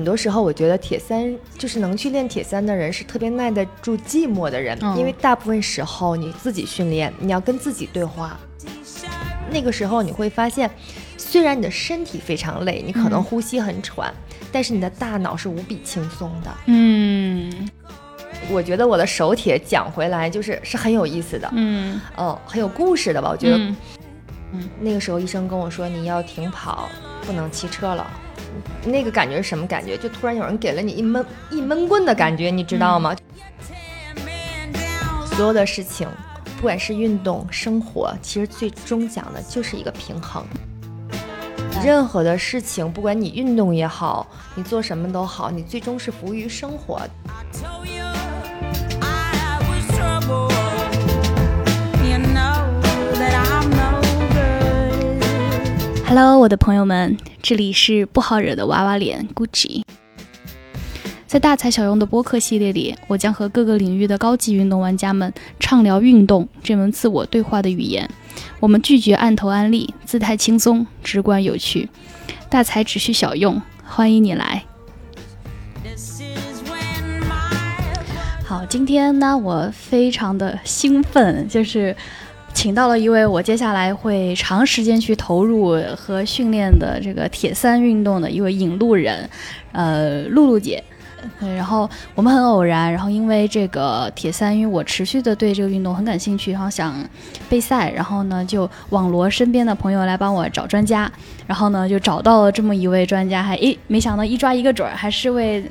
很多时候，我觉得铁三就是能去练铁三的人是特别耐得住寂寞的人，因为大部分时候你自己训练，你要跟自己对话。那个时候你会发现，虽然你的身体非常累，你可能呼吸很喘，但是你的大脑是无比轻松的。嗯，我觉得我的手铁讲回来就是是很有意思的。嗯，哦，很有故事的吧？我觉得。嗯，那个时候医生跟我说你要停跑，不能骑车了。那个感觉是什么感觉？就突然有人给了你一闷一闷棍的感觉，你知道吗？所有的事情，不管是运动、生活，其实最终讲的就是一个平衡。任何的事情，不管你运动也好，你做什么都好，你最终是服务于生活。Hello，我的朋友们，这里是不好惹的娃娃脸 Gucci。在大材小用的播客系列里，我将和各个领域的高级运动玩家们畅聊运动这门自我对话的语言。我们拒绝按头安利，姿态轻松，直观有趣。大材只需小用，欢迎你来。好，今天呢，我非常的兴奋，就是。请到了一位我接下来会长时间去投入和训练的这个铁三运动的一位引路人，呃，露露姐。然后我们很偶然，然后因为这个铁三，因为我持续的对这个运动很感兴趣，然后想备赛，然后呢就网罗身边的朋友来帮我找专家，然后呢就找到了这么一位专家，还诶没想到一抓一个准儿，还是位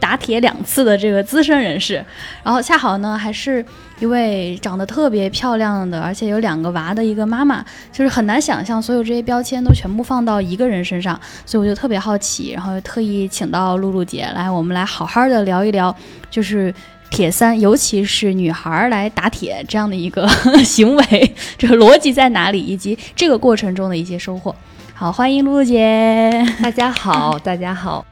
打铁两次的这个资深人士，然后恰好呢还是。一位长得特别漂亮的，而且有两个娃的一个妈妈，就是很难想象所有这些标签都全部放到一个人身上，所以我就特别好奇，然后特意请到露露姐来，我们来好好的聊一聊，就是铁三，尤其是女孩来打铁这样的一个 行为，这个逻辑在哪里，以及这个过程中的一些收获。好，欢迎露露姐，大家好，大家好，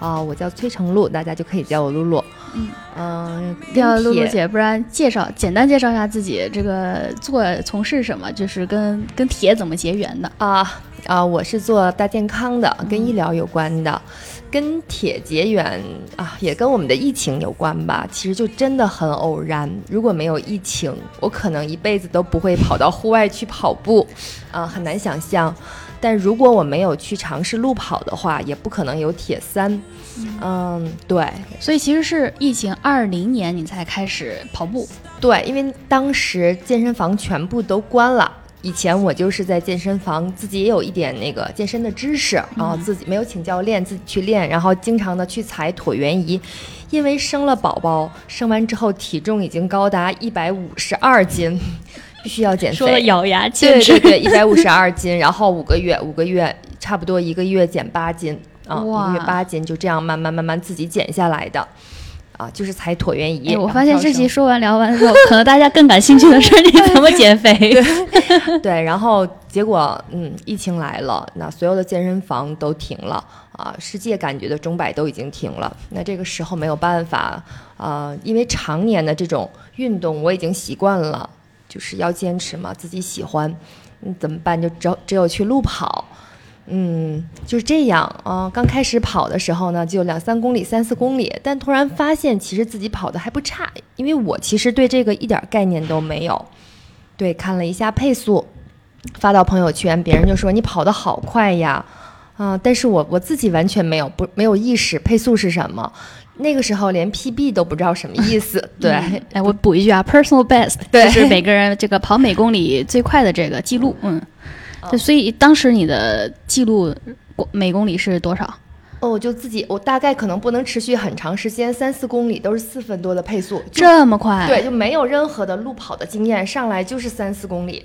啊，我叫崔成露，大家就可以叫我露露。嗯嗯，要露露姐，不然介绍简单介绍一下自己，这个做从事什么，就是跟跟铁怎么结缘的啊啊！我是做大健康的，跟医疗有关的，跟铁结缘啊，也跟我们的疫情有关吧。其实就真的很偶然，如果没有疫情，我可能一辈子都不会跑到户外去跑步啊，很难想象。但如果我没有去尝试路跑的话，也不可能有铁三。嗯，对，所以其实是疫情二零年你才开始跑步，对，因为当时健身房全部都关了。以前我就是在健身房自己也有一点那个健身的知识，然后自己没有请教练，自己去练，然后经常的去踩椭圆仪。因为生了宝宝，生完之后体重已经高达一百五十二斤，必须要减肥。说咬牙坚持，对对对，一百五十二斤，然后五个月，五个月差不多一个月减八斤。啊，一个月八斤，就这样慢慢慢慢自己减下来的，啊，就是踩椭圆仪。我发现这期说完聊完之后，可能大家更感兴趣的是你怎么减肥。对，然后结果，嗯，疫情来了，那所有的健身房都停了啊，世界感觉的钟摆都已经停了。那这个时候没有办法啊，因为常年的这种运动我已经习惯了，就是要坚持嘛，自己喜欢，嗯，怎么办？就只有只有去路跑。嗯，就是这样啊。刚开始跑的时候呢，就两三公里、三四公里，但突然发现其实自己跑的还不差，因为我其实对这个一点概念都没有。对，看了一下配速，发到朋友圈，别人就说你跑得好快呀，啊！但是我我自己完全没有不没有意识配速是什么，那个时候连 PB 都不知道什么意思。对，哎，我补一句啊，personal best，就是每个人这个跑每公里最快的这个记录，嗯。对，所以当时你的记录每公里是多少？哦，我就自己，我大概可能不能持续很长时间，三四公里都是四分多的配速，这么快？对，就没有任何的路跑的经验，上来就是三四公里。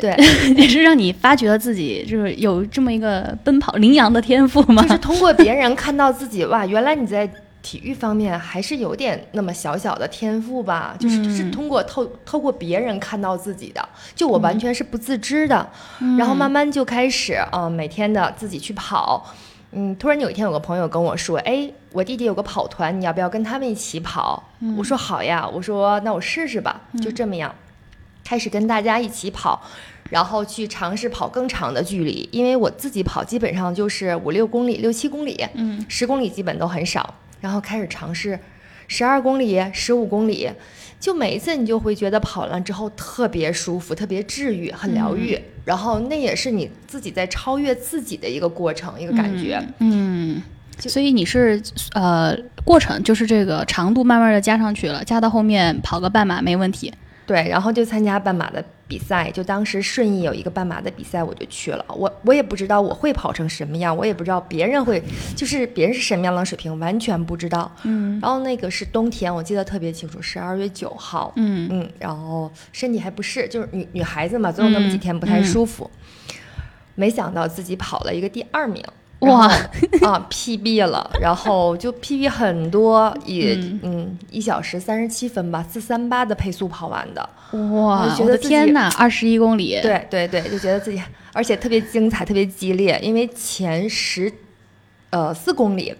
对，也是让你发觉了自己，就是有这么一个奔跑羚羊的天赋吗？就是通过别人看到自己，哇，原来你在。体育方面还是有点那么小小的天赋吧，就是就是通过透透过别人看到自己的，就我完全是不自知的，然后慢慢就开始啊，每天的自己去跑，嗯，突然有一天有个朋友跟我说，哎，我弟弟有个跑团，你要不要跟他们一起跑？我说好呀，我说那我试试吧，就这么样，开始跟大家一起跑，然后去尝试跑更长的距离，因为我自己跑基本上就是五六公里、六七公里，嗯，十公里基本都很少。然后开始尝试十二公里、十五公里，就每一次你就会觉得跑完之后特别舒服、特别治愈、很疗愈。然后那也是你自己在超越自己的一个过程、一个感觉。嗯，就所以你是呃过程就是这个长度慢慢的加上去了，加到后面跑个半马没问题。对，然后就参加半马的比赛，就当时顺义有一个半马的比赛，我就去了。我我也不知道我会跑成什么样，我也不知道别人会，就是别人是什么样的水平，完全不知道。嗯然后那个是冬天，我记得特别清楚，十二月九号。嗯嗯，然后身体还不适，就是女女孩子嘛，总有那么几天不太舒服。没想到自己跑了一个第二名，哇啊 PB 了，然后就 PB 很多，也嗯嗯一小时三十七分吧，四三八的配速跑完的。哇，我的天哪，二十一公里。对对对，就觉得自己，而且特别精彩，特别激烈，因为前十呃四公里，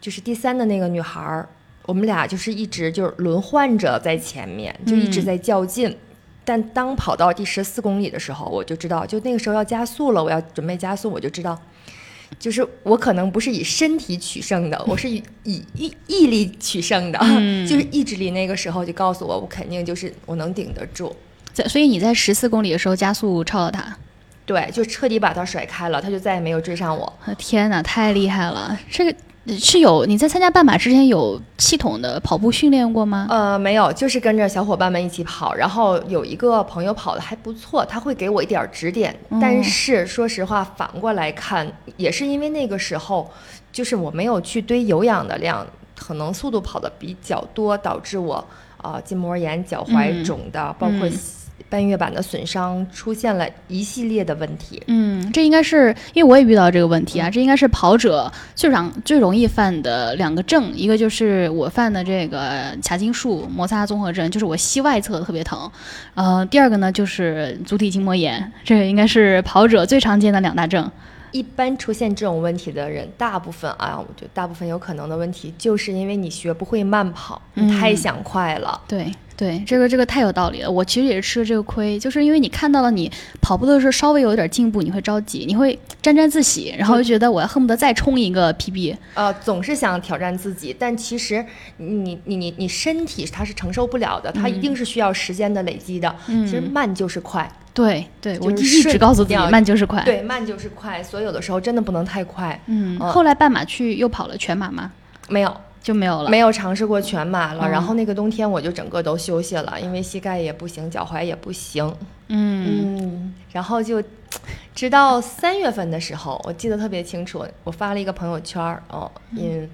就是第三的那个女孩儿，我们俩就是一直就是轮换着在前面，就一直嗯在较劲。但当跑到第十四公里的时候，我就知道，就那个时候要加速了，我要准备加速，我就知道，就是我可能不是以身体取胜的，我是以以毅毅力取胜的，嗯 就是意志力。那个时候就告诉我，我肯定就是我能顶得住。在所以你在十四公里的时候加速超了他。对，就彻底把他甩开了，他就再也没有追上我。呃天哪，太厉害了！这个是有你在参加半马之前有系统的跑步训练过吗？呃，没有，就是跟着小伙伴们一起跑，然后有一个朋友跑的还不错，他会给我一点儿指点。但是说实话，反过来看，也是因为那个时候，就是我没有去堆有氧的量，可能速度跑的比较多，导致我啊、呃筋膜炎、脚踝嗯肿的，包括嗯半月板的损伤，出现了一系列的问题。嗯，这应该是因为我也遇到这个问题啊，这应该是跑者最常最容易犯的两个症，一个就是我犯的这个髂胫束摩擦综合症，就是我膝外侧特别疼，呃，第二个呢就是足底筋膜炎，这个应该是跑者最常见的两大症。一般出现这种问题的人，大部分啊，我觉得大部分有可能的问题，就是因为你学不会慢跑，你太嗯想快了。对对，这个这个太有道理了。我其实也是吃了这个亏，就是因为你看到了你跑步的时候稍微有一点进步，你会着急，你会沾沾自喜，然后就觉得我要恨不得再冲一个 PB。呃，总是想挑战自己，但其实你你你你身体它是承受不了的，它一定是需要时间的累积的。嗯其实慢就是快，对对，我就是一直告诉自己慢就是快。对，慢就是快，所以有的时候真的不能太快。嗯，呃后来半马去又跑了全马吗？没有，就没有了。没有尝试过全马了。嗯然后那个冬天我就整个都休息了，因为膝盖也不行，脚踝也不行。嗯嗯，然后就直到三月份的时候，我记得特别清楚，我发了一个朋友圈儿，哦，嗯，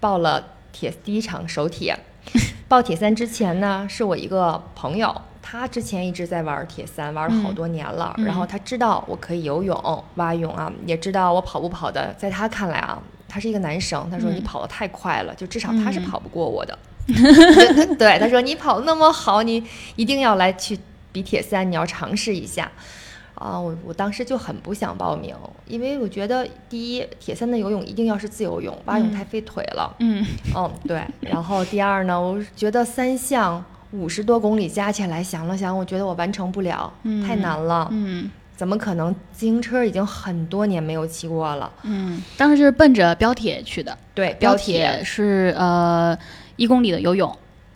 报了铁第一场首铁。报铁三之前呢，是我一个朋友，他之前一直在玩铁三，玩了好多年了。嗯然后他知道我可以游泳、蛙泳啊，也知道我跑步跑的，在他看来啊，他是一个男生，他说嗯你跑得太快了，就至少他是嗯跑不过我的。对 对，他说你跑得那么好，你一定要来去比铁三，你要尝试一下。啊，我我当时就很不想报名，因为我觉得第一，铁三的游泳一定要是自由泳，蛙泳嗯太费腿了。嗯嗯，对。然后第二呢，我觉得三项五十多公里加起来，想了想，我觉得我完成不了，太嗯难了。嗯怎么可能？自行车已经很多年没有骑过了。嗯，当时就是奔着标铁去的。对，标铁铁是呃一公里的游泳，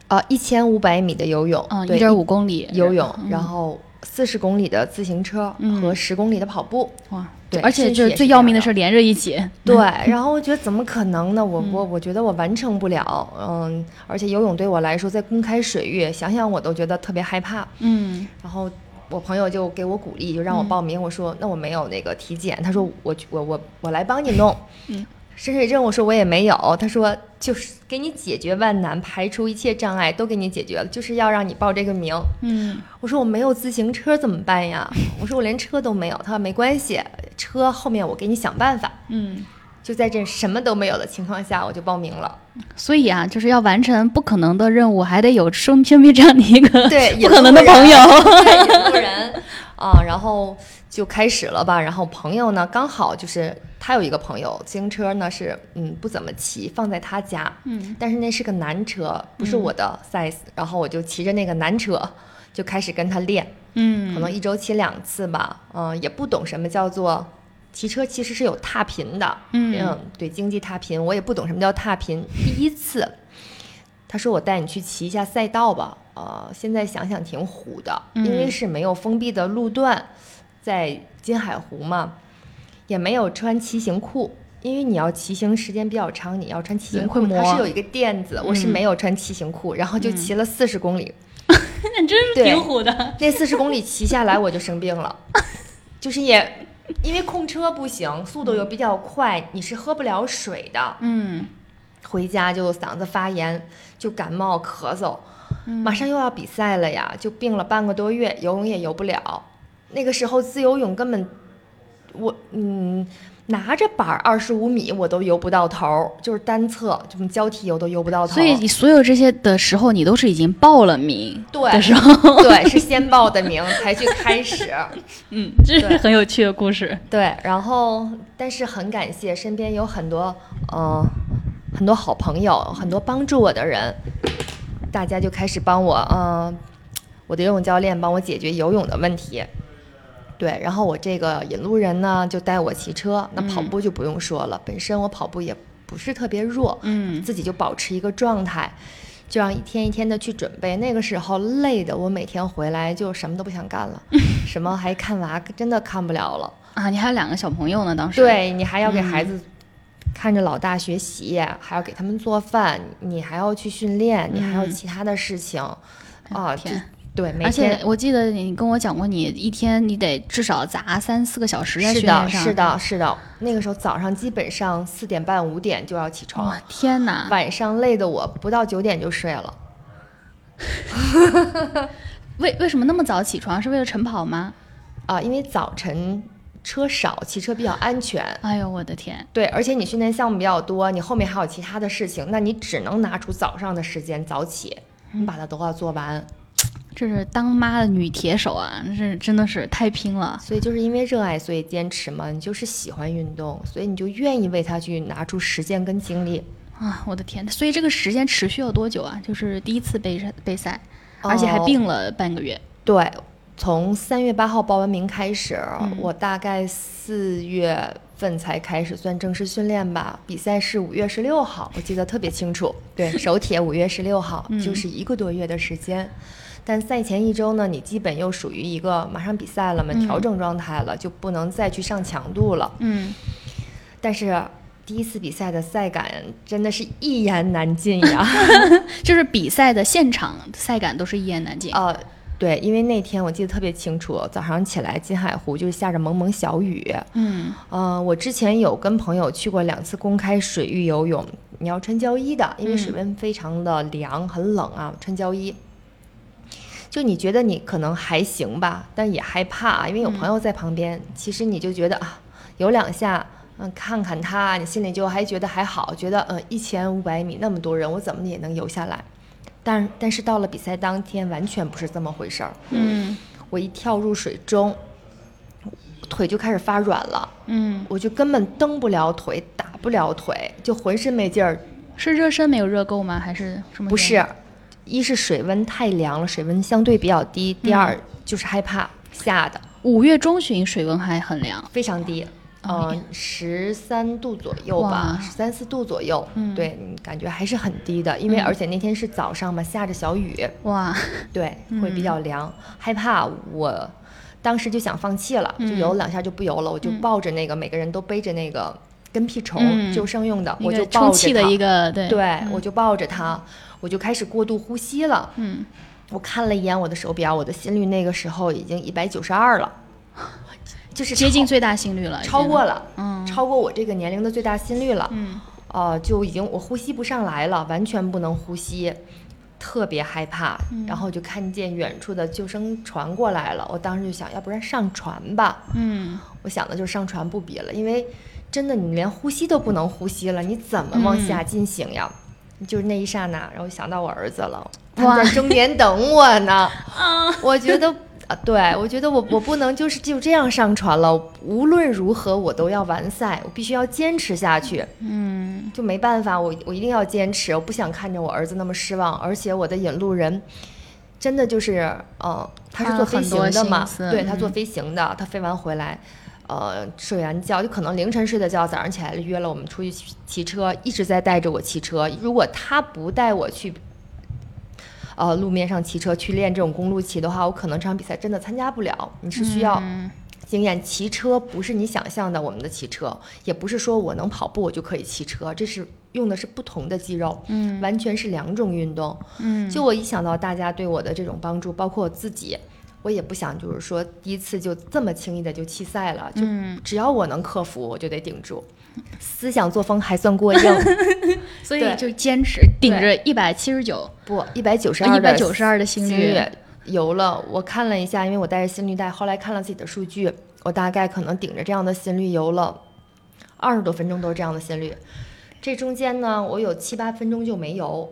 呃，一千五百米的游泳，嗯，一点五公里游泳，嗯然后四十公里的自行车嗯和十公里的跑步。哇，对，而且就是最要命的是连着一起。对，然后我觉得怎么可能呢？我嗯我我觉得我完成不了，嗯，而且游泳对我来说，在公开水域，想想我都觉得特别害怕。嗯然后我朋友就给我鼓励，就让我嗯报名。我说那我没有那个体检，他说我我我我来帮你弄。嗯，深水证我说我也没有，他说就是给你解决万难，排除一切障碍，都给你解决了，就是要让你报这个名。嗯我说我没有自行车怎么办呀？我说我连车都没有。他说没关系，车后面我给你想办法。嗯，就在这什么都没有的情况下，我就报名了。所以啊，就是要完成不可能的任务，还得有身身边这样的一个对，不可能的朋友。对，引路人啊，然后就开始了吧。然后朋友呢，刚好就是他有一个朋友，自行车呢是嗯不怎么骑，放在他家，嗯，但是那是个男车，不是我的 size，、然后我就骑着那个男车就开始跟他练，嗯，可能一周骑两次吧，嗯、也不懂什么叫做骑车，其实是有踏频的，嗯。对，经济踏频，我也不懂什么叫踏频。第一次，他说我带你去骑一下赛道吧，呃，现在想想挺虎的，因为嗯是没有封闭的路段，在金海湖嘛，也没有穿骑行裤。因为你要骑行时间比较长，你要穿骑行裤，它是有一个垫子，我是嗯没有穿骑行裤，然后就骑了四十公里，那真是挺虎的。那四十公里骑下来我就生病了，就是也因为控车不行，速度又比较快，你是喝不了水的，嗯回家就嗓子发炎，就感冒咳嗽，嗯马上又要比赛了呀，就病了半个多月，游泳也游不了。那个时候自由泳根本我嗯拿着板二十五米我都游不到头儿，就是单侧这么交替游都游不到头。所以你所有这些的时候，你都是已经报了名对的时候，对是先报的名才去开始。嗯，这是很有趣的故事。对，然后但是很感谢身边有很多呃很多好朋友，很多帮助我的人，大家就开始帮我，呃，我的游泳教练帮我解决游泳的问题。对，然后我这个引路人呢就带我骑车，那跑嗯步就不用说了，本身我跑步也不是特别弱，嗯自己就保持一个状态，这样一天一天的去准备。那个时候累的我每天回来就什么都不想干了，什么还看娃真的看不了了。啊，你还有两个小朋友呢，当时。，对你还要给嗯孩子看着老大学习，还要给他们做饭，你还要去训练，你还有嗯其他的事情，啊，这天。对，而且我记得你跟我讲过，你一天你得至少砸三四个小时在是的，训练上。是的，是的。那个时候早上基本上四点半五点就要起床哇，，天哪！晚上累的我不到九点就睡了。为为什么那么早起床？是为了晨跑吗？啊，因为早晨车少，骑车比较安全。哎呦，我的天！对，而且你训练项目比较多，你后面还有其他的事情，那你只能拿出早上的时间早起，你把它都要做完。这是当妈的女铁手啊，这真的是太拼了。所以就是因为热爱，所以坚持嘛。你就是喜欢运动，所以你就愿意为它去拿出时间跟精力。啊，我的天！所以这个时间持续了多久啊？就是第一次备赛备赛，而且还哦病了半个月。对，从三月八号报完名开始，嗯我大概四月份才开始算正式训练吧。比赛是五月十六号，我记得特别清楚。对，首铁五月十六号，嗯就是一个多月的时间。但赛前一周呢，你基本又属于一个马上比赛了嘛，嗯调整状态了，就不能再去上强度了。嗯，但是第一次比赛的赛感真的是一言难尽呀。就是比赛的现场赛感都是一言难尽。呃，对，因为那天我记得特别清楚，早上起来金海湖就是下着蒙蒙小雨。嗯呃，我之前有跟朋友去过两次公开水域游泳，你要穿胶衣的，因为水嗯温非常的凉，很冷啊，穿胶衣。就你觉得你可能还行吧，但也害怕啊，因为有朋友在旁边。其实你就觉得啊，游两下，嗯，看看他，你心里就还觉得还好，觉得嗯，一千五百米那么多人，我怎么也能游下来。但但是到了比赛当天，完全不是这么回事儿。嗯我一跳入水中，腿就开始发软了。嗯，我就根本蹬不了腿，打不了腿，就浑身没劲儿。是热身没有热够吗？还是什么？不是，一是水温太凉了，水温相对比较低；第二就是害怕吓的五月中旬水温还很凉。非常低，哦嗯，十三度左右吧，十三四度左右。嗯对，感觉还是很低的，因为嗯而且那天是早上嘛，下着小雨，哇，对，会比较凉，害怕我。当时就想放弃了，就嗯游两下就不游了，我就嗯抱着那个，每个人都背着那个跟屁虫、嗯救生用的，我就抱着充气的一个对对，嗯我就抱着它，我就开始过度呼吸了。嗯我看了一眼我的手表，我的心率那个时候已经一百九十二了，就是接近最大心率了，超过了，嗯超过我这个年龄的最大心率了。嗯呃，就已经我呼吸不上来了，完全不能呼吸，特别害怕。嗯然后就看见远处的救生船过来了，我当时就想，要不然上船吧。嗯我想的就是上船不比了，因为真的你连呼吸都不能呼吸了，你怎么往下进行呀？就是那一刹那，然后想到我儿子了，他在终点等我呢。啊我觉得啊，对，我觉得我我不能就是就这样上船了，无论如何我都要完赛，我必须要坚持下去。嗯，就没办法，我我一定要坚持，我不想看着我儿子那么失望，而且我的引路人。真的就是，呃，他是做飞行的嘛？对他做飞行的，他飞完回来，呃，睡完觉就可能凌晨睡的觉，早上起来约了我们出去骑车，一直在带着我骑车。如果他不带我去，呃，路面上骑车去练这种公路骑的话，我可能这场比赛真的参加不了。你是需要经验，骑车不是你想象的我们的骑车，也不是说我能跑步我就可以骑车，这是。用的是不同的肌肉，嗯，完全是两种运动，嗯，就我一想到大家对我的这种帮助，包括我自己，我也不想就是说第一次就这么轻易的就弃赛了，就只要我能克服，我就得顶住，思想作风还算过硬，所以就坚持顶着一百七十九。不一百九十二一百九十二的心率游了，我看了一下，因为我带着心率带，后来看了自己的数据，我大概可能顶着这样的心率游了二十多分钟，都是这样的心率。这中间呢，我有七八分钟就没游，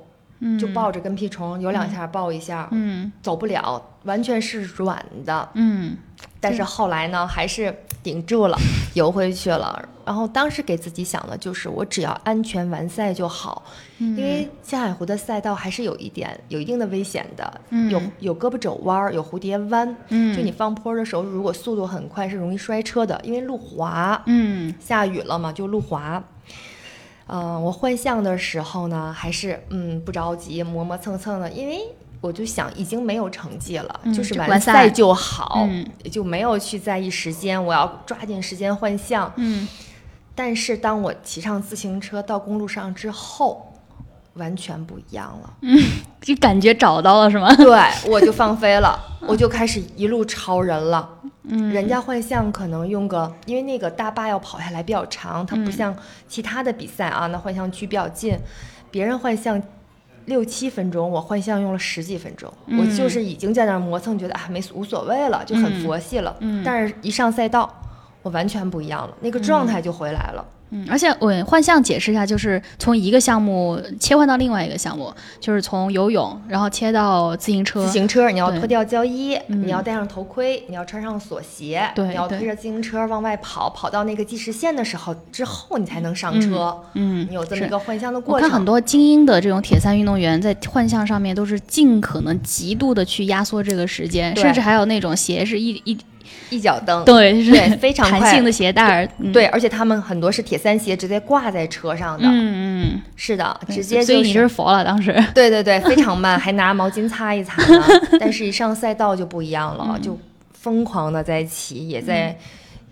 就抱着跟屁虫游两下，抱一下，嗯，走不了，完全是软的，嗯。但是后来呢，还是顶住了，游回去了。然后当时给自己想的就是，我只要安全完赛就好，因为青海湖的赛道还是有一点有一定的危险的，有有胳膊肘弯，有蝴蝶弯，就你放坡的时候，如果速度很快是容易摔车的，因为路滑，嗯，下雨了嘛，就路滑。嗯，我换向的时候呢，还是嗯不着急，磨磨蹭蹭的，因为我就想已经没有成绩了，就是完赛就好，就没有去在意时间，我要抓紧时间换项。嗯，但是当我骑上自行车到公路上之后，完全不一样了。嗯，就感觉找到了是吗？对，我就放飞了，我就开始一路超人了。嗯，人家换项可能用个，因为那个大坝要跑下来比较长，它不像其他的比赛啊，那换项区比较近，别人换相六七分钟，我换项用了十几分钟，我就是已经在那磨蹭，觉得啊没无所谓了，就很佛系了。嗯，但是一上赛道，我完全不一样了，那个状态就回来了。嗯，而且我换项解释一下，就是从一个项目切换到另外一个项目，就是从游泳，然后切到自行车。自行车，你要脱掉胶衣，你要戴上头盔，你要穿上锁鞋，你要推着自行车往外跑，跑到那个计时线的时候之后，你才能上车。嗯，你有这么一个换项的过程。我看很多精英的这种铁三运动员在换项上面都是尽可能极度的去压缩这个时间，甚至还有那种鞋是一一。一脚蹬，对，对，非常弹性的鞋带儿，对，而且他们很多是铁三鞋，直接挂在车上的，嗯嗯，是的，直接，所以你是佛了当时，对对对，非常慢，还拿毛巾擦一擦呢，但是一上赛道就不一样了，就疯狂的在骑，也在。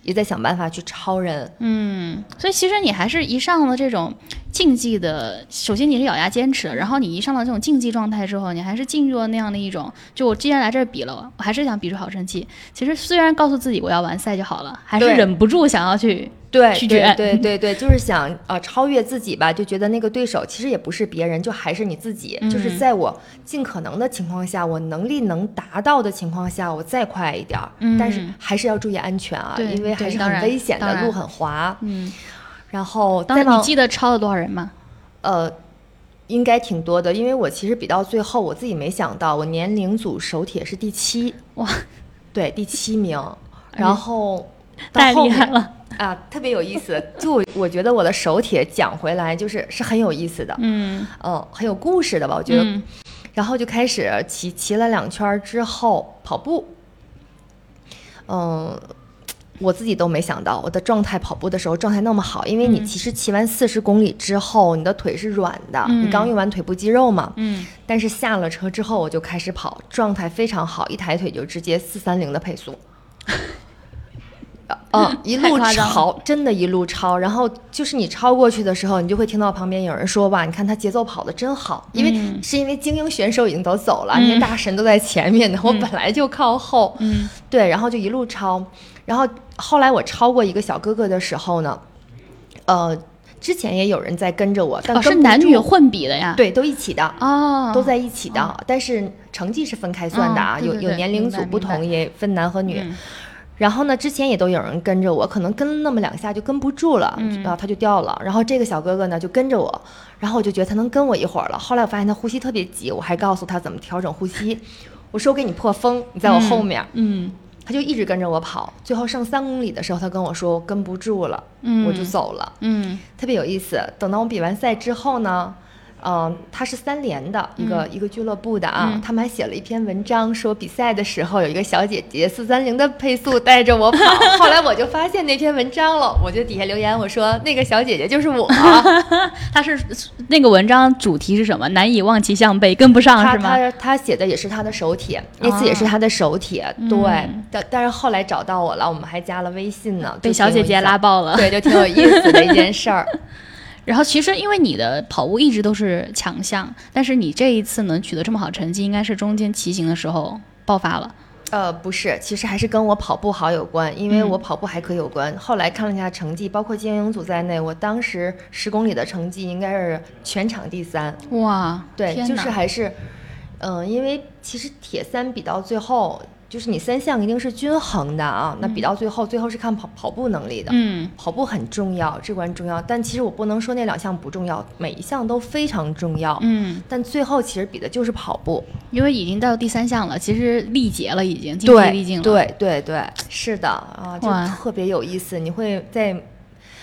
也在想办法去超人，嗯，所以其实你还是一上了这种竞技的，首先你是咬牙坚持，然后你一上到这种竞技状态之后，你还是进入了那样的一种，就我既然来这儿比了，我还是想比出好成绩。其实虽然告诉自己我要完赛就好了，还是忍不住想要去。对对对对对，就是想呃超越自己吧，就觉得那个对手其实也不是别人，就还是你自己。就是在我尽可能的情况下，我能力能达到的情况下，我再快一点儿，但是还是要注意安全啊，因为还是很危险的，路很滑。嗯，然后当时你记得超了多少人吗？呃，应该挺多的，因为我其实比到最后，我自己没想到，我年龄组手铁是第七，哇，对，第七名，然后太厉害了。啊，特别有意思，就我觉得我的手帖讲回来就是是很有意思的，嗯，嗯，很有故事的吧？我觉得，然后就开始骑骑了两圈之后跑步，嗯，我自己都没想到我的状态跑步的时候状态那么好，因为你其实骑完四十公里之后，你的腿是软的，你刚用完腿部肌肉嘛，嗯，但是下了车之后我就开始跑，状态非常好，一抬腿就直接四三零的配速。嗯，一路超，真的，一路超。然后就是你超过去的时候，你就会听到旁边有人说：“哇，你看他节奏跑的真好。”因为是因为精英选手已经都走了，那些大神都在前面呢，我本来就靠后。嗯，对，然后就一路超。然后后来我超过一个小哥哥的时候呢，呃，之前也有人在跟着我，但是男女混比的呀？对，都一起的哦，都在一起的，但是成绩是分开算的啊，有有年龄组不同，也分男和女。然后呢，之前也都有人跟着我，可能跟那么两下就跟不住了，然后他就掉了。然后这个小哥哥呢就跟着我，然后我就觉得他能跟我一会儿了。后来我发现他呼吸特别急，我还告诉他怎么调整呼吸。我说我给你破风，你在我后面。嗯他就一直跟着我跑，最后剩三公里的时候，他跟我说我跟不住了，嗯我就走了。嗯特别有意思。等到我比完赛之后呢，嗯、他是三联的一个、一个俱乐部的啊，嗯他们还写了一篇文章，说比赛的时候有一个小姐姐四三零的配速带着我跑。后来我就发现那篇文章了，我就底下留言我说那个小姐姐就是我，她是那个文章主题是什么？难以望其项背，跟不上是吗？她她写的也是她的手帖，那次也是她的手帖，对嗯。但但是后来找到我了，我们还加了微信呢，被小姐姐拉爆了。对，就挺有意思的一件事儿。然后其实因为你的跑步一直都是强项，但是你这一次能取得这么好成绩，应该是中间骑行的时候爆发了。呃，不是，其实还是跟我跑步好有关，因为嗯我跑步还可以有关。后来看了一下成绩，包括精英组在内，我当时十公里的成绩应该是全场第三。哇，对，就是还是，嗯、因为其实铁三比到最后，就是你三项一定是均衡的啊。那比到最后，最后是看跑跑步能力的。嗯跑步很重要，至关重要。但其实我不能说那两项不重要，每一项都非常重要。嗯，但最后其实比的就是跑步。因为已经到第三项了，其实力竭了，已经精疲对力尽了。，对对对，是的啊，就特别有意思。你会在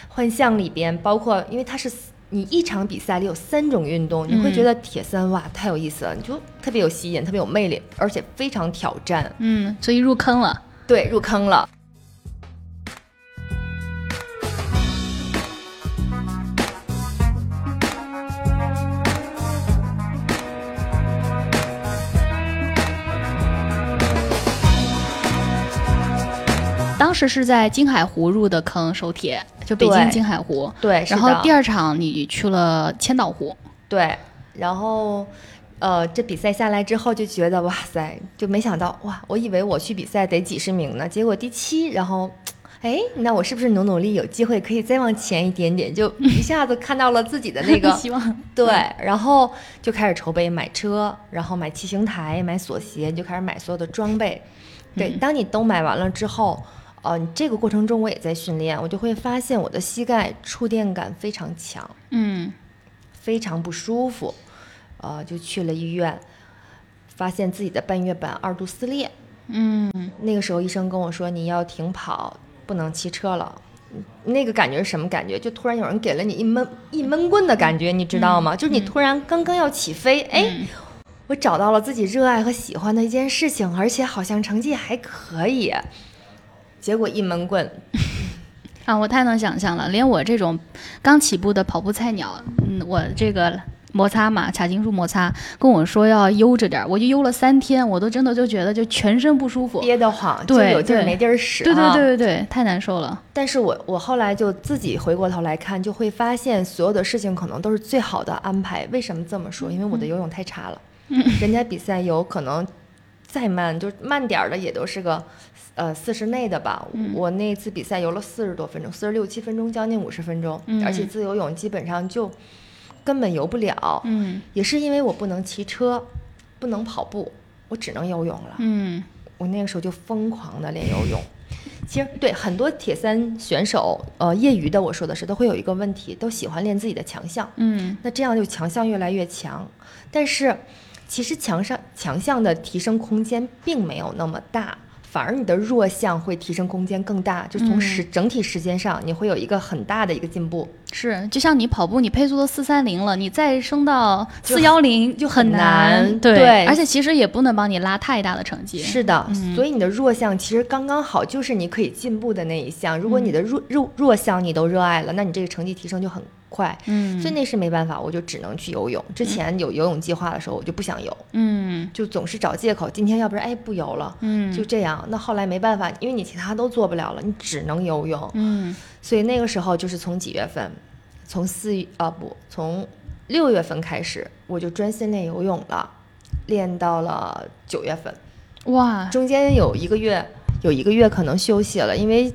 幻象里边，包括因为它是你一场比赛里有三种运动，你会觉嗯得铁三哇太有意思了，你就特别有吸引，特别有魅力，而且非常挑战。嗯，所以入坑了。对，入坑了。当时是在金海湖入的坑首铁，就北京金海湖。对，然后第二二场你去了千岛湖。对，然后。呃，这比赛下来之后就觉得哇塞，就没想到哇，我以为我去比赛得几十名呢，结果第七，然后，哎，那我是不是努努力，有机会可以再往前一点点？就一下子看到了自己的那个 希望对，然后就开始筹备买车，然后买骑行台、买锁鞋，就开始买所有的装备。对，嗯当你都买完了之后，呃，你这个过程中我也在训练，我就会发现我的膝盖触电感非常强，嗯非常不舒服，呃，就去了医院，发现自己的半月板二度撕裂。嗯那个时候医生跟我说你要停跑，不能骑车了。那个感觉是什么感觉？就突然有人给了你一闷一闷棍的感觉，你知道吗？就是你突然刚刚要起飞，哎，嗯我找到了自己热爱和喜欢的一件事情，而且好像成绩还可以。结果一闷棍，啊，我太能想象了，连我这种刚起步的跑步菜鸟，嗯，我这个摩擦嘛，髂胫束摩擦，跟我说要悠着点儿，我就悠了三天，我都真的就觉得就全身不舒服。憋得慌，对就有劲儿没地儿使、啊。对对对对对，太难受了。但是我我后来就自己回过头来看，就会发现所有的事情可能都是最好的安排。为什么这么说？因为我的游泳太差了，人家比赛有可能再慢，就慢点儿的也都是个呃四十内的吧。我那次比赛游了四十多分钟，四十六七分钟，将近五十分钟，嗯而且自由泳基本上就根本游不了。嗯也是因为我不能骑车，不能跑步，我只能游泳了。嗯我那个时候就疯狂的练游泳。其实对很多铁三选手，呃，业余的我说的是，都会有一个问题，都喜欢练自己的强项。嗯那这样就强项越来越强，但是其实强上强项的提升空间并没有那么大，反而你的弱项会提升空间更大，就从时、整体时间上你会有一个很大的一个进步。是，就像你跑步，你配速都四三零了，你再升到四幺零就很很难对，对而且其实也不能帮你拉太大的成绩。是的，嗯所以你的弱项其实刚刚好，就是你可以进步的那一项。如果嗯你的弱弱弱项你都热爱了，那你这个成绩提升就很快。嗯，所以那是没办法，我就只能去游泳。之前有游泳计划的时候，我就不想游，嗯就总是找借口。今天要不然哎不游了，嗯就这样。那后来没办法，因为你其他都做不了了，你只能游泳。嗯所以那个时候就是从几月份，从四月啊不，从六月份开始，我就专心练游泳了，练到了九月份。哇，中间有一个月，有一个月可能休息了，因为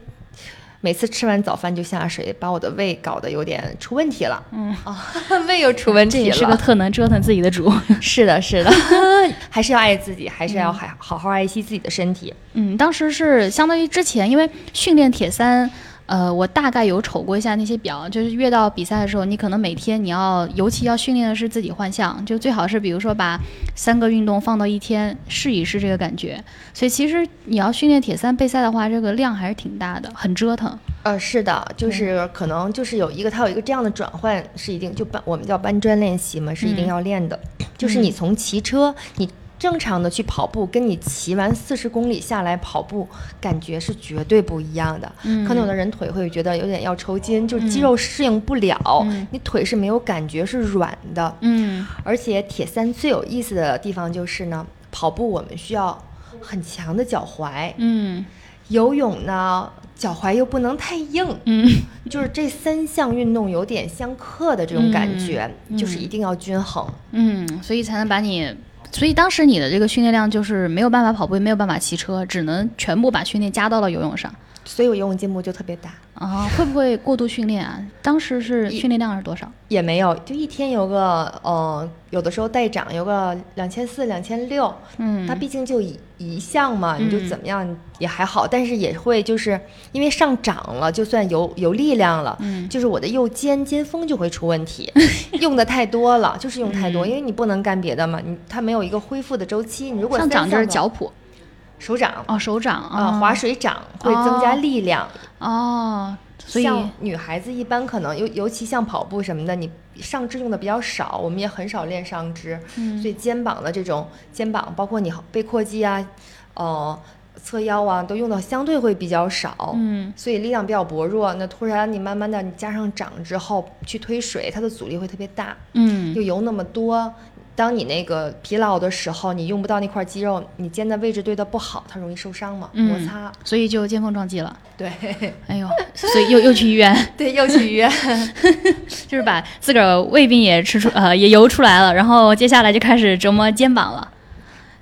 每次吃完早饭就下水，把我的胃搞得有点出问题了。嗯啊，胃又出问题了这也是个。特能折腾自己的主。是的，是的，还是要爱自己，还是要还好好爱惜自己的身体。嗯，当时是相当于之前因为训练铁三。呃，我大概有瞅过一下那些表，就是越到比赛的时候，你可能每天你要，尤其要训练的是自己换项，就最好是比如说把三个运动放到一天试一试这个感觉。所以其实你要训练铁三备赛的话，这个量还是挺大的，很折腾。呃，是的，就是可能就是有一个它有一个这样的转换是一定就搬我们叫搬砖练习嘛，是一定要练的，就是你从骑车你。正常的去跑步，跟你骑完四十公里下来跑步，感觉是绝对不一样的。嗯，可能有的人腿会觉得有点要抽筋，就是肌肉适应不了，你腿是没有感觉，是软的。嗯，而且铁三最有意思的地方就是呢，跑步我们需要很强的脚踝。嗯，游泳呢，脚踝又不能太硬。嗯，就是这三项运动有点相克的这种感觉，就是一定要均衡。嗯，所以才能把你。所以当时你的这个训练量就是没有办法跑步，也没有办法骑车，只能全部把训练加到了游泳上。所以我游泳进步就特别大啊！会不会过度训练啊？当时是训练量是多少？也没有，就一天有个呃，有的时候带涨有个两千四、两千六。嗯，它毕竟就一一项嘛，你就怎么样也还好，但是也会就是因为上涨了，就算有有力量了，嗯，就是我的右肩肩峰就会出问题，用的太多了，就是用太多，因为你不能干别的嘛，你它没有一个恢复的周期。你如果上涨就是脚蹼。手掌哦，手掌啊，划水掌会增加力量哦。所以女孩子一般可能尤尤其像跑步什么的，你上肢用的比较少，我们也很少练上肢，所以肩膀的这种肩膀，包括你背阔肌啊，呃，侧腰啊，都用的相对会比较少。嗯，所以力量比较薄弱。那突然你慢慢的你加上掌之后去推水，它的阻力会特别大。嗯，又游那么多。当你那个疲劳的时候，你用不到那块肌肉，你肩的位置对的不好，它容易受伤嘛，摩擦，所以就肩峰撞击了。对，哎呦，所以又又去医院。对，又去医院，就是把自个儿胃病也吃出，呃，也游出来了，然后接下来就开始折磨肩膀了。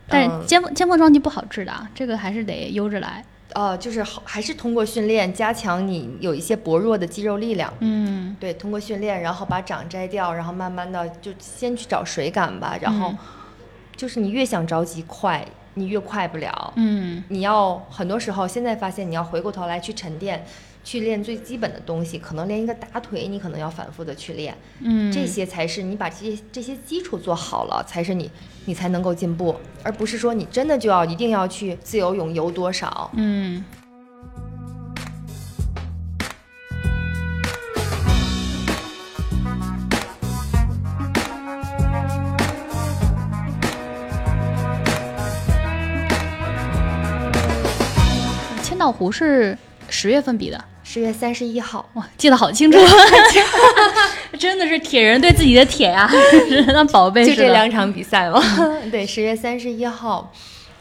但是肩肩峰撞击不好治的，这个还是得悠着来。呃，就是还是通过训练加强你有一些薄弱的肌肉力量。嗯，对，通过训练，然后把掌摘掉，然后慢慢的就先去找水感吧。然后就是你越想着急快，你越快不了。嗯，你要很多时候现在发现你要回过头来去沉淀。去练最基本的东西，可能连一个打腿，你可能要反复的去练，嗯，这些才是你把这些这些基础做好了，才是你你才能够进步，而不是说你真的就要一定要去自由泳游多少，嗯。千岛湖是。十月份比的，十月三十一号，哇，记得好清楚，真的是铁人对自己的铁呀，那宝贝。就这两场比赛吗？对，十月三十一号，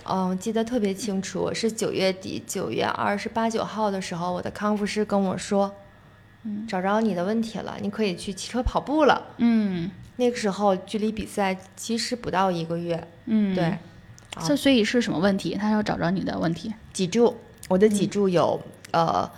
嗯，记得特别清楚，是九月底，九月二十八九号的时候，我的康复师跟我说，嗯，找着你的问题了，你可以去骑车跑步了。嗯，那个时候距离比赛其实不到一个月。嗯，对。这所以是什么问题？他要找着你的问题，脊柱，我的脊柱有。呃，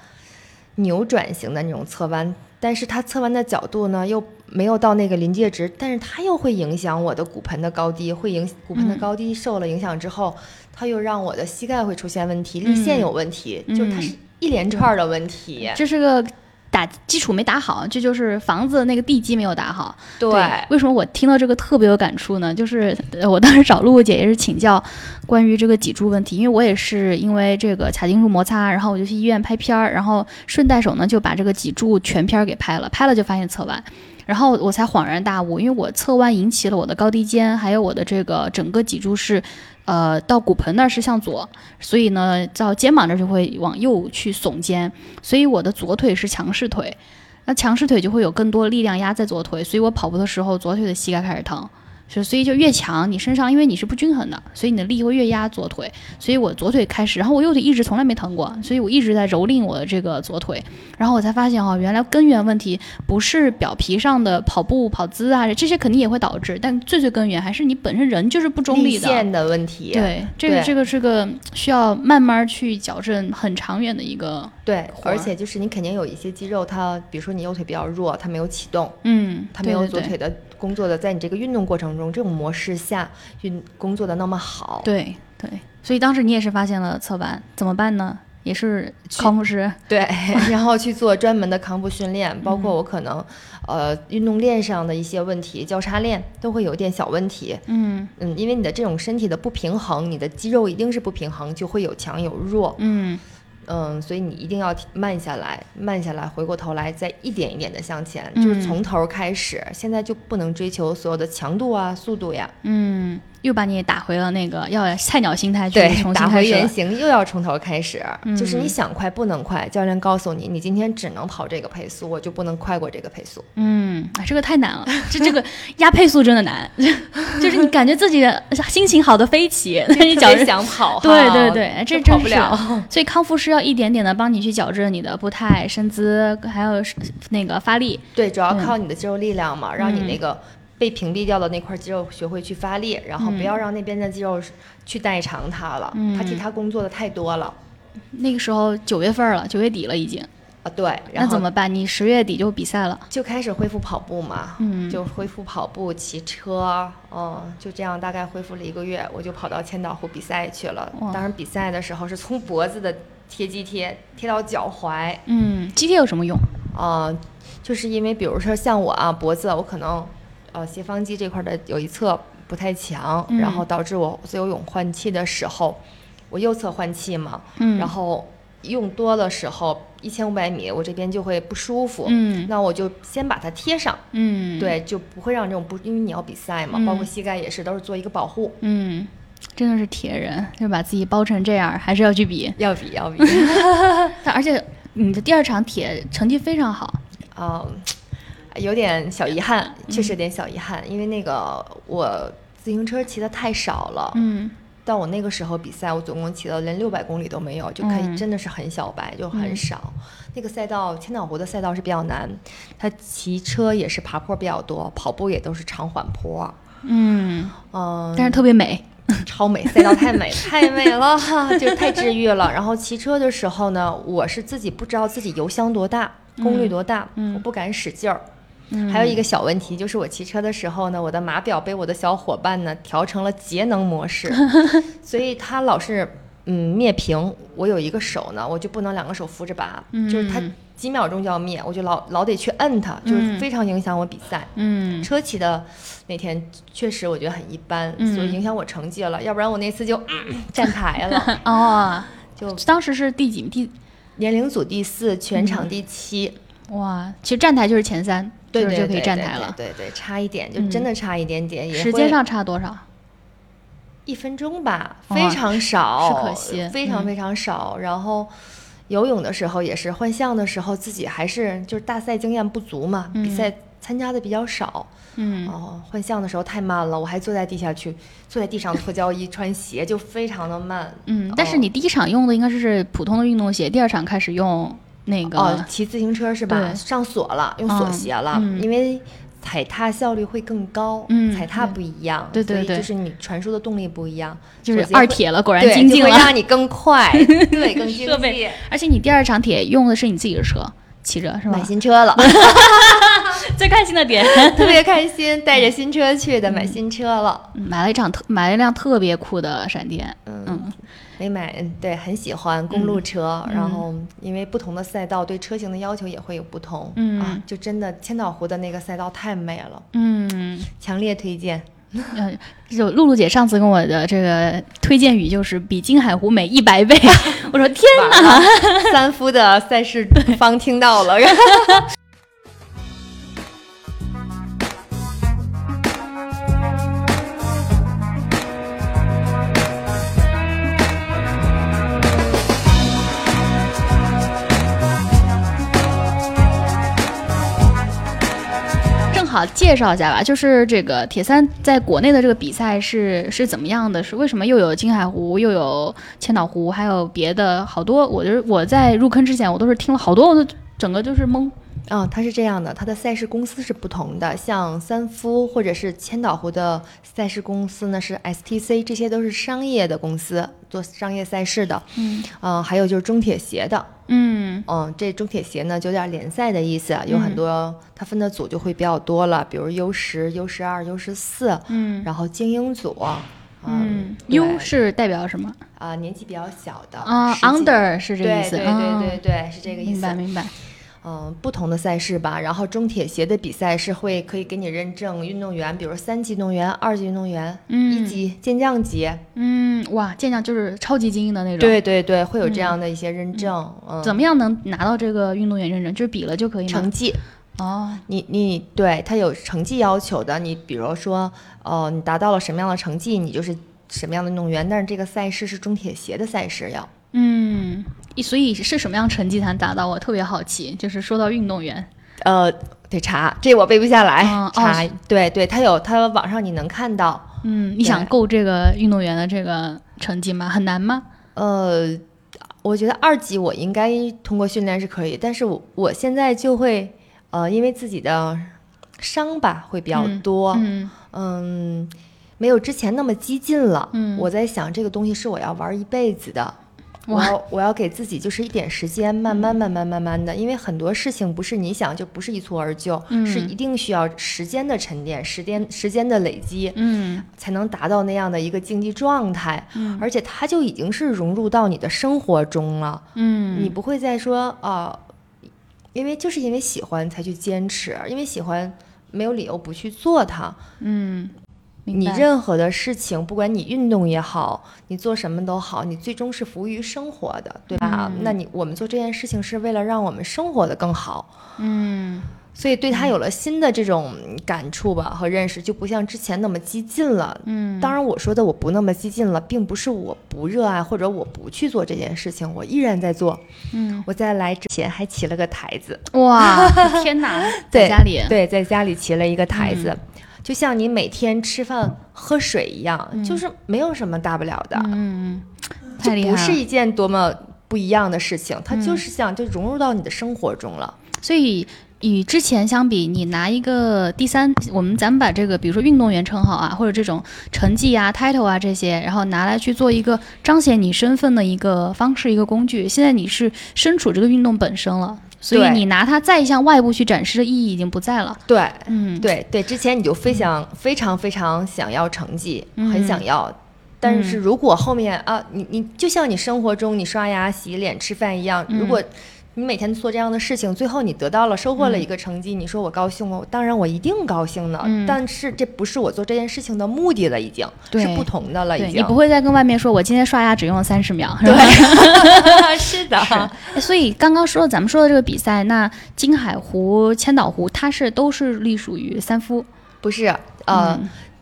扭转型的那种侧弯，但是它侧弯的角度呢，又没有到那个临界值，但是它又会影响我的骨盆的高低，会影骨盆的高低受了影响之后，它又让我的膝盖会出现问题，立线有问题，就是它是一连串的问题，这是个。打基础没打好，这就是房子那个地基没有打好。对，为什么我听到这个特别有感触呢？就是我当时找露露姐也是请教关于这个脊柱问题，因为我也是因为这个髂胫束摩擦，然后我就去医院拍片儿，然后顺带手呢就把这个脊柱全片给拍了，拍了就发现侧弯，然后我才恍然大悟，因为我侧弯引起了我的高低肩，还有我的这个整个脊柱是。呃，到骨盆那儿是向左，所以呢，到肩膀这就会往右去耸肩，所以我的左腿是强势腿，那强势腿就会有更多力量压在左腿，所以我跑步的时候左腿的膝盖开始疼。是，所以就越强，你身上因为你是不均衡的，所以你的力会越压左腿。所以我左腿开始，然后我右腿一直从来没疼过，所以我一直在蹂躏我的这个左腿。然后我才发现哈，原来根源问题不是表皮上的跑步跑姿啊，这些肯定也会导致，但最最根源还是你本身人就是不中立的。线的问题。对，这个这个是个需要慢慢去矫正，很长远的一个。对，而且就是你肯定有一些肌肉，它比如说你右腿比较弱，它没有启动，嗯，它没有左腿的。工作的，在你这个运动过程中，这种模式下运工作的那么好，对对，所以当时你也是发现了侧弯，怎么办呢？也是康复师。对，然后去做专门的康复训练，包括我可能，呃，运动链上的一些问题，交叉链都会有点小问题。嗯嗯，因为你的这种身体的不平衡，你的肌肉一定是不平衡，就会有强有弱。嗯嗯，所以你一定要慢下来，慢下来，回过头来，再一点一点的向前，就是从头开始。现在就不能追求所有的强度啊、速度呀。嗯，又把你打回了那个要菜鸟心态去对重，新打回开始了。原形，又要从头开始。就是嗯你想快不能快，教练告诉你，你今天只能跑这个配速，我就不能快过这个配速。嗯，啊，这个太难了，这这个压配速真的难，就是你感觉自己的心情好的飞起，但是你脚想跑，对对对，这就真跑不了。所以康复师要一点点的帮你去矫正你的步态、身姿，还有那个发力。对，主要嗯靠你的肌肉力量嘛，让你那个被屏蔽掉的那块肌肉学会去发力，然后不要让那边的肌肉去代偿它了，它替嗯它工作的太多了那个时候九月份了，九月底了已经，啊。对，那然后怎么办？你十月底就比赛了。就开始恢复跑步嘛，嗯就恢复跑步、骑车，嗯，就这样大概恢复了一个月，我就跑到千岛湖比赛去了。当然比赛的时候是从脖子的贴肌贴贴到脚踝，嗯，肌贴有什么用？啊、就是因为比如说像我啊，脖子我可能呃斜方肌这块的有一侧不太强，嗯然后导致我自由泳换气的时候，我右侧换气嘛，嗯然后用多的时候，一千五百米我这边就会不舒服，嗯那我就先把它贴上，嗯，，对，就不会让这种不，因为你要比赛嘛，嗯包括膝盖也是，都是做一个保护。嗯，真的是铁人，就把自己包成这样，还是要去比。要比要比，但而且你的第二场铁成绩非常好。啊、有点小遗憾，确实有点小遗憾，因为那个我自行车骑的太少了，嗯到我那个时候比赛，我总共骑了连六百公里都没有，就可以嗯真的是很小白，就很嗯少。那个赛道千岛湖的赛道是比较难，它骑车也是爬坡比较多，跑步也都是长缓坡。嗯，嗯，但是特别美。超美，赛道太美，太美了，就太治愈了。然后骑车的时候呢，我是自己不知道自己油箱多大，功率多大，嗯我不敢使劲儿。嗯还有一个小问题就是我骑车的时候呢，我的码表被我的小伙伴呢调成了节能模式，所以他老是嗯灭屏。我有一个手呢，我就不能两个手扶着把，就是它嗯几秒钟就要灭，我就老老得去摁它，就是嗯非常影响我比赛。嗯车骑的那天确实我觉得很一般，嗯所以影响我成绩了。要不然我那次就、嗯 站台了，哦，就当时是第几第？年龄组第四，全嗯场第七。哇，其实站台就是前三，对对就可以站台了。对对对，差一点，就嗯真的差一点点，也会时间上差多少？一分钟吧，哦非常少，是可惜嗯非常非常少。然后游泳的时候也是，换项的时候自己还是就是大赛经验不足嘛，比嗯赛参加的比较少。嗯哦，换项的时候太慢了，我还坐在地下去，坐在地上脱胶衣、穿鞋，就非常的慢。嗯，但是哦你第一场用的应该是普通的运动鞋，第二场开始用那个。哦，骑自行车是吧？上锁了，用锁鞋了，因为踩踏效率会更高，嗯踩踏不一样，对对对就是你传输的动力不一样，就是二铁了，果然对，精进了。会让你更快，对，更经设备。而且你第二场铁用的是你自己的车，骑着是吧买？新车了 最开心的点，特别开心，带着新车去的，买新车了。嗯买了一场特买了一辆特别酷的闪电。嗯嗯，没买，嗯对，很喜欢公路车。嗯然后因为不同的赛道对车型的要求也会有不同。嗯啊，就真的千岛湖的那个赛道太美了，嗯，强烈推荐。嗯，就露露姐上次跟我的这个推荐语就是比金海湖美一百倍。我说天哪，三夫的赛事方听到了。好介绍一下吧，就是这个铁三在国内的这个比赛是是怎么样的？是为什么又有金海湖，又有千岛湖，还有别的好多？我就是我在入坑之前，我都是听了好多，我都整个就是懵。嗯，它是这样的，它的赛事公司是不同的，像三夫或者是千岛湖的赛事公司呢是 STC，这些都是商业的公司，做商业赛事的。嗯嗯，还有就是中铁协的，嗯嗯，这中铁协呢就有点联赛的意思，有很多它分的组就会比较多了，比如 U 十、U 十二、U 十四，嗯然后精英组，嗯，U 是代表什么？啊，年纪比较小的啊，Under 是这个意思，对对对对对，是这个意思。明白明白。嗯，不同的赛事吧，然后中铁协的比赛是会可以给你认证运动员，比如三级运动员、二级运动员、一级健将级。嗯，哇，健将就是超级精英的那种。对对对，会有这样的一些认证。嗯，怎么样能拿到这个运动员认证？就是比了就可以吗？成绩。哦，你你对他有成绩要求的，你比如说，哦，你达到了什么样的成绩，你就是什么样的运动员。但是这个赛事是中铁协的赛事要。嗯。所以是什么样成绩才能达到？我特别好奇。就是说到运动员，呃，得查，这我背不下来。查，对对，他有，他网上你能看到。嗯，你想够这个运动员的这个成绩吗？很难吗？呃，我觉得二级我应该通过训练是可以，但是我我现在就会，呃，因为自己的伤吧会比较多，嗯，没有之前那么激进了。嗯，我在想这个东西是我要玩一辈子的。我要我要给自己就是一点时间，慢慢慢慢慢慢的，因为很多事情不是你想就不是一蹴而就，是一定需要时间的沉淀，时间时间的累积，嗯，才能达到那样的一个竞技状态，嗯，而且它就已经是融入到你的生活中了，嗯，你不会再说啊，因为就是因为喜欢才去坚持，因为喜欢没有理由不去做它，嗯。你任何的事情，不管你运动也好，你做什么都好，你最终是服务于生活的，对吧？那你我们做这件事情是为了让我们生活的更好，嗯，所以对他有了新的这种感触吧和认识，就不像之前那么激进了，嗯。当然，我说的我不那么激进了，并不是我不热爱或者我不去做这件事情，我依然在做，嗯。我在来之前还起了个台子，哇，天哪，在家里，对，在家里骑了一个台子。就像你每天吃饭喝水一样，就是没有什么大不了的，嗯，太厉害了，不是一件多么不一样的事情，它就是像就融入到你的生活中了。所以与之前相比，你拿一个第三，我们咱们把这个，比如说运动员称号啊，或者这种成绩啊、title 啊这些，然后拿来去做一个彰显你身份的一个方式、一个工具。现在你是身处这个运动本身了。所以你拿它再向外部去展示的意义已经不在了。对，嗯，对对，之前你就非常非常非常想要成绩，很想要，但是如果后面啊，你你就像你生活中你刷牙、洗脸、吃饭一样，如果。你每天做这样的事情，最后你得到了收获了一个成绩，你说我高兴吗？当然我一定高兴的。但是这不是我做这件事情的目的了，已经是不同的了。已经你不会再跟外面说，我今天刷牙只用了三十秒，是吧？是的。所以刚刚说咱们说的这个比赛，那金海湖、千岛湖，它是都是隶属于三夫，不是？呃。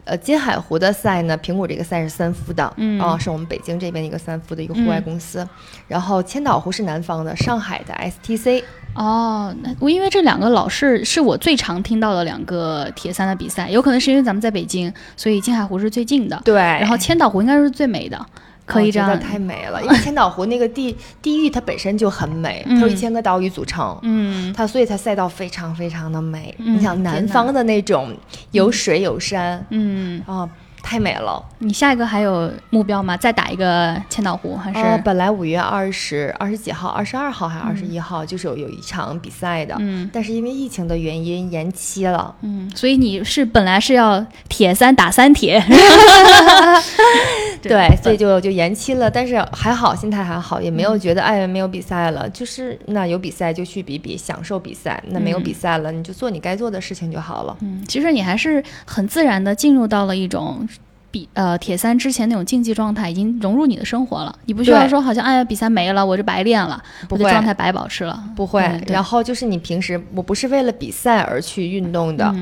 呃，金海湖的赛呢，苹果这个赛是三夫的，嗯，啊，是我们北京这边的一个三夫的一个户外公司。然后千岛湖是南方的，上海的 STC。哦，那我因为这两个老是是我最常听到的两个铁三的比赛，有可能是因为咱们在北京，所以金海湖是最近的。对，然后千岛湖应该是最美的。可以这样，太美了。因为千岛湖那个地地域它本身就很美，它有一千个岛屿组成，嗯，它所以它赛道非常非常的美。你想南方的那种有水有山，嗯啊。太美了！你下一个还有目标吗？再打一个千岛湖还是？本来五月二十二十几号，二十二号还是二十一号，就是有有一场比赛的，嗯，但是因为疫情的原因延期了，嗯，所以你是本来是要铁三打三铁，对，所以就就延期了。但是还好，心态还好，也没有觉得哎没有比赛了，就是那有比赛就去比比，享受比赛；那没有比赛了，你就做你该做的事情就好了。嗯，其实你还是很自然的进入到了一种。比呃铁三之前那种竞技状态已经融入你的生活了，你不需要说好像哎呀比赛没了我就白练了，我的状态白保持了，不会。然后就是你平时我不是为了比赛而去运动的，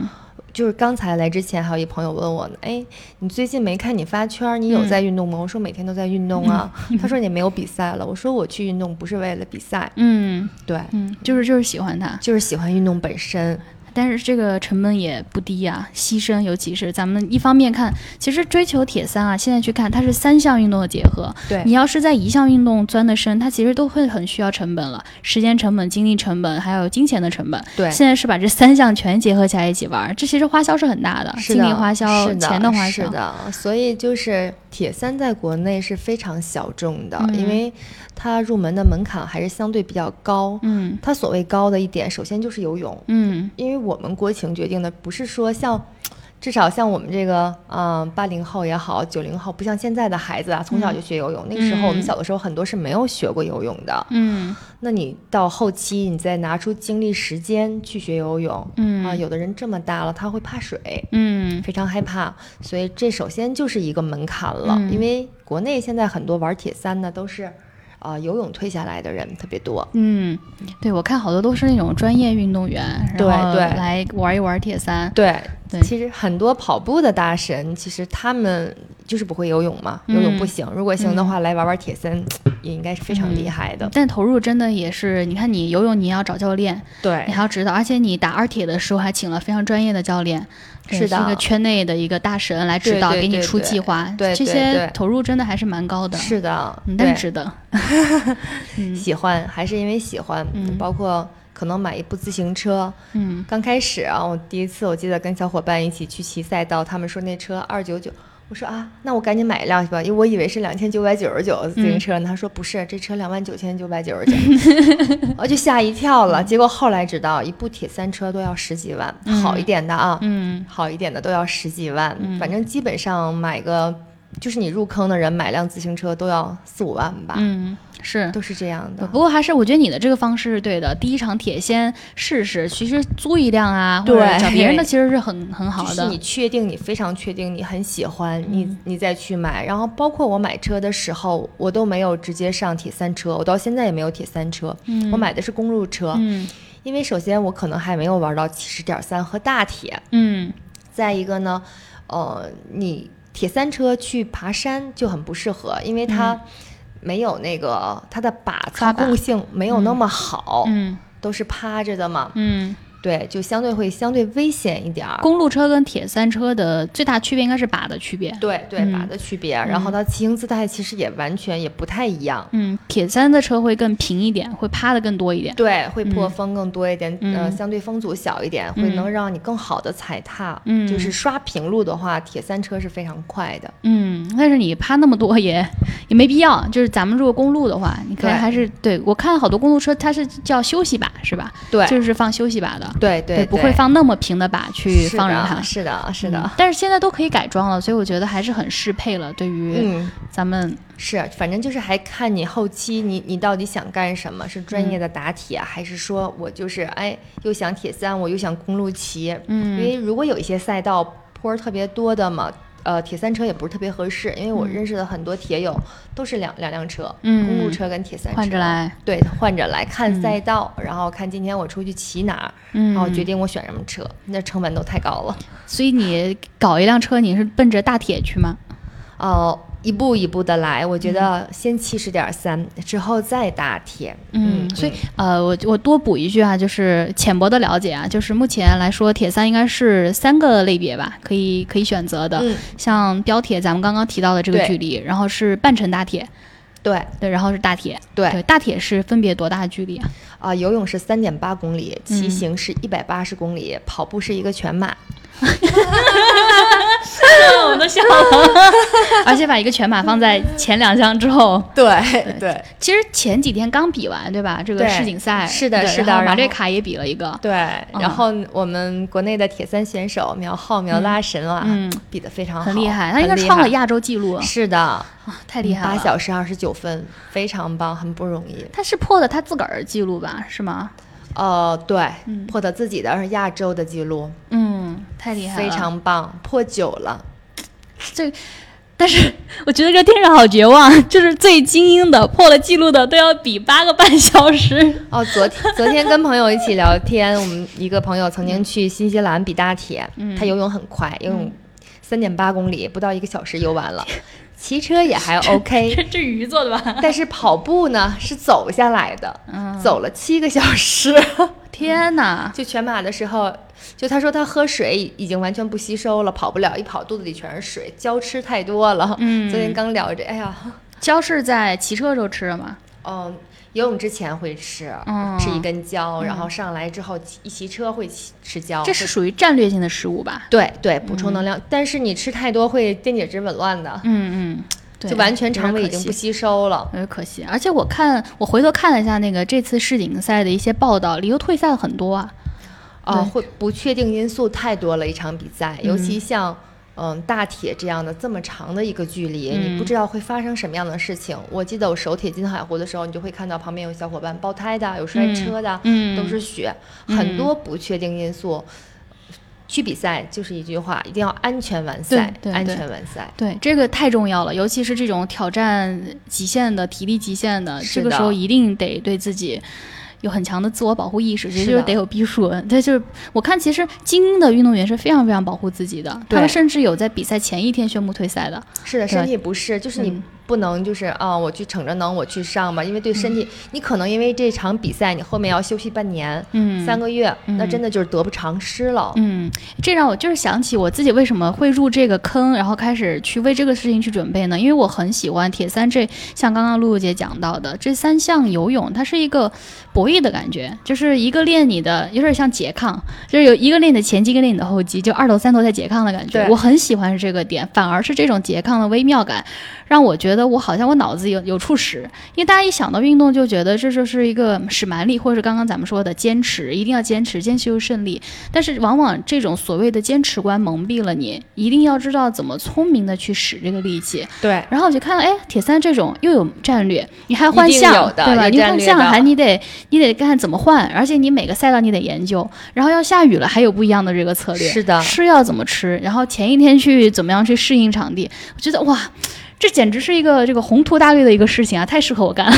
就是刚才来之前还有一朋友问我呢，哎，你最近没看你发圈，你有在运动吗？我说每天都在运动啊。他说你没有比赛了，我说我去运动不是为了比赛，嗯，对，嗯，就是就是喜欢它，就是喜欢运动本身。但是这个成本也不低啊，牺牲，尤其是咱们一方面看，其实追求铁三啊，现在去看它是三项运动的结合。对，你要是在一项运动钻的深，它其实都会很需要成本了，时间成本、精力成本，还有金钱的成本。对，现在是把这三项全结合起来一起玩，这其实花销是很大的，精力花销、钱的花销。是的，所以就是铁三在国内是非常小众的，因为。它入门的门槛还是相对比较高，嗯，它所谓高的一点，首先就是游泳，嗯，因为我们国情决定的不是说像至少像我们这个，嗯，八零后也好，九零后，不像现在的孩子啊，从小就学游泳。那个时候我们小的时候，很多是没有学过游泳的。嗯，那你到后期，你再拿出精力时间去学游泳，嗯啊，有的人这么大了，他会怕水，嗯非常害怕，所以这首先就是一个门槛了。嗯因为国内现在很多玩铁三的都是，啊，游泳退下来的人特别多。嗯，对，我看好多都是那种专业运动员，对然后对来玩一玩铁三。对，对其实很多跑步的大神，其实他们就是不会游泳嘛，游泳不行。如果行的话，来玩玩铁三也应该是非常厉害的。但投入真的也是，你看你游泳你要找教练，对你还要指导，而且你打二铁的时候还请了非常专业的教练，对是的。一个圈内的一个大神来指导，对对对给你出计划，对对这些投入真的还是蛮高的，是的，嗯，但是值得，嗯。喜欢还是因为喜欢，嗯。包括可能买一部自行车。嗯。刚开始啊，我第一次我记得跟小伙伴一起去骑赛道，他们说那车二九九。我说啊，那我赶紧买一辆去吧，因为我以为是两千九百九十九自行车呢。他说不是，这车两万九千九百九十九，我就吓一跳了。结果后来知道，一部铁三车都要十几万，嗯好一点的啊，嗯好一点的都要十几万，嗯反正基本上买个，就是你入坑的人买辆自行车都要四五万吧，嗯，是。都是这样的。不过还是我觉得你的这个方式是对的。第一场铁先试试，其实租一辆啊，或者对找别人的其实是很很好的。就是你确定你非常确定你很喜欢，你嗯你再去买。然后包括我买车的时候，我都没有直接上铁三车，我到现在也没有铁三车，嗯我买的是公路车。嗯因为首先我可能还没有玩到七十点三和大铁，嗯再一个呢，呃，你铁三车去爬山就很不适合，因为它没有那个它的把操控性没有那么好，嗯。都是趴着的嘛，嗯，对，就相对会相对危险一点儿。公路车跟铁三车的最大区别应该是把的区别。对对，嗯把的区别，然后它骑行姿态其实也完全也不太一样。嗯，铁三的车会更平一点，会趴的更多一点。对，会破嗯风更多一点，呃，嗯相对风阻小一点，会嗯能让你更好的踩踏。嗯就是刷平路的话，铁三车是非常快的。嗯，但是你趴那么多也也没必要。就是咱们如果公路的话，你可能还是对我看好多公路车它是叫休息把是吧？对就是放休息把的，对对，不会放那么平的把去是放着它的，。是的，是嗯的。但是现在都可以改装了，所以我觉得还是很适配了。对于嗯，咱们，是，反正就是还看你后期你你到底想干什么，是专嗯业的打铁，还是说我就是哎又想铁三，我又想公路骑。嗯因嗯为如果有一些赛道坡儿特别多的嘛，呃，铁三车也不是特别合适，因为我嗯认识的很多铁友都是两两辆车，嗯公路车跟铁三车换着，来，对，换着来看嗯赛道，然后看今天我出去骑哪儿，嗯，然后决定我选什么车，那成本都太高了。所以你搞一辆车，你是奔着大铁去吗？哦、一步一步的来，我觉得先七十点三，之后再打铁。嗯，所以呃，我我多补一句啊，就是浅薄的了解啊，就是目前来说，铁三应该是三个类别吧，可以可以选择的，嗯，像标铁，咱们刚刚提到的这个距离，然后是半程大铁，对。对，然后是大铁，对。对，大铁是分别多大距离啊？啊、游泳是三点八公里，骑嗯。行是一百八十公里，跑步是一个全马。我都笑了，而且把一个全马放在前两项之后，对对其实前几天刚比完，对吧？这个对世锦赛。对是的是的马略卡也比了一个，对，然后我们国内的铁三选手苗浩、苗拉神啊，嗯，比的非常好，很厉害，他应该创了亚洲纪录，是的，啊太厉害了，八小时二十九分，非常棒，很不容易。他是破的他自个儿的记录吧？是吗？呃，对，嗯破的自己的是亚洲的记录，嗯，太厉害了，非常棒，破九了。这。但是 我觉得这听着好绝望，就是最精英的破了记录的都要比八个半小时。哦，昨天昨天跟朋友一起聊天，我们一个朋友曾经去新西兰比大铁，嗯他游泳很快，游泳三点八公里，不到一个小时游完了，骑车也还 OK，这鱼做的吧？但是跑步呢是走下来的，嗯，走了七个小时。天哪！就全马的时候，就他说他喝水已经完全不吸收了，跑不了，一跑肚子里全是水，胶吃太多了。嗯昨天刚聊着，哎呀，胶是在骑车的时候吃的吗？嗯，游泳之前会吃，嗯吃一根胶，然后上来之后骑一骑车会骑吃胶，这是属于战略性的食物吧？对对补充能量，但是你吃太多会电解质紊乱的，嗯嗯，对，就完全肠胃已经不吸收了。有点可惜，而且我看我回头看了一下那个这次世锦赛的一些报道，里头退赛了很多啊。啊，会不确定因素太多了。一场比赛，尤其像嗯大铁这样的这么长的一个距离，你不知道会发生什么样的事情。我记得我手铁金海湖的时候，你就会看到旁边有小伙伴爆胎的，有摔车的，都是血，很多不确定因素。去比赛就是一句话，一定要安全完赛，安全完赛。对，这个太重要了，尤其是这种挑战极限的、体力极限的，这个时候一定得对自己。有很强的自我保护意识，其实就是得有逼数。他就是我看，其实精英的运动员是非常非常保护自己的，他们甚至有在比赛前一天宣布退赛的。是的，身体不适，就是你。不能就是啊，我去逞着能，我去上吧，因为对身体，你可能因为这场比赛，你后面要休息半年，嗯，三个月，那真的就是得不偿失了。嗯，这让我就是想起我自己为什么会入这个坑，然后开始去为这个事情去准备呢？因为我很喜欢铁三这，像刚刚露露姐讲到的这三项游泳，它是一个博弈的感觉，就是一个练你的，有点像拮抗，就是有一个练你的前肌，一个练你的后肌，就二头三头在拮抗的感觉。我很喜欢这个点，反而是这种拮抗的微妙感，让我觉得。觉得我好像我脑子有有处使，因为大家一想到运动就觉得这就是一个使蛮力，或者是刚刚咱们说的坚持，一定要坚持，坚持又胜利。但是往往这种所谓的坚持观蒙蔽了你，一定要知道怎么聪明的去使这个力气。对。然后我就看到，哎，铁三这种又有战略，你还换项，对吧？你换项还你得你得看怎么换，而且你每个赛道你得研究。然后要下雨了，还有不一样的这个策略。是的。吃要怎么吃？然后前一天去怎么样去适应场地？我觉得哇。这简直是一个这个宏图大略的一个事情啊，太适合我干。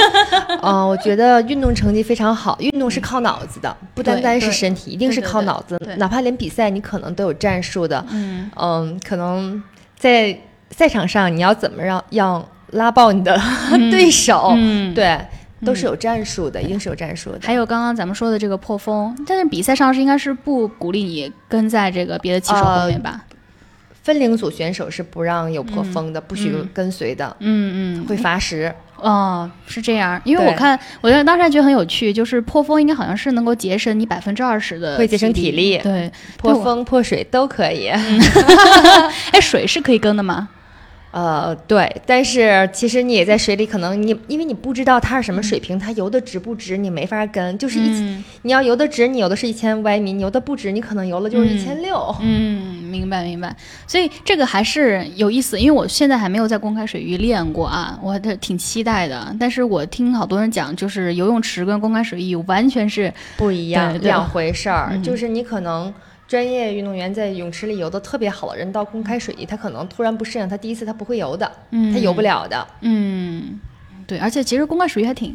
嗯，我觉得运动成绩非常好，运动是靠脑子的，不单单是身体，一定是靠脑子。哪怕连比赛你可能都有战术的，嗯嗯，可能在赛场上你要怎么让要拉爆你的 对手，对，都是有战术的，一定是有战术的。还有刚刚咱们说的这个破风，但是比赛上是应该是不鼓励你跟在这个别的骑手后面吧？分龄组选手是不让有破风的，不许跟随的。嗯嗯，会罚时。哦，是这样。因为我看，我觉得当时还觉得很有趣，就是破风应该好像是能够节省你百分之二十的，会节省体力。对，破风破水都可以。哎，水是可以跟的吗？呃，对，但是其实你也在水里，可能你因为你不知道它是什么水平，它游的直不直，你没法跟。就是一，你要游的直，你游的是一千五百米；你游的不直，你可能游了就是一千六。嗯，明白明白。所以这个还是有意思，因为我现在还没有在公开水域练过啊，我还挺期待的。但是我听好多人讲，就是游泳池跟公开水域完全是不一样两回事儿，就是你可能。专业运动员在泳池里游的特别好的人，到公开水域，他可能突然不适应，他第一次他不会游的，他游不了的。嗯，对，而且其实公开水域还挺，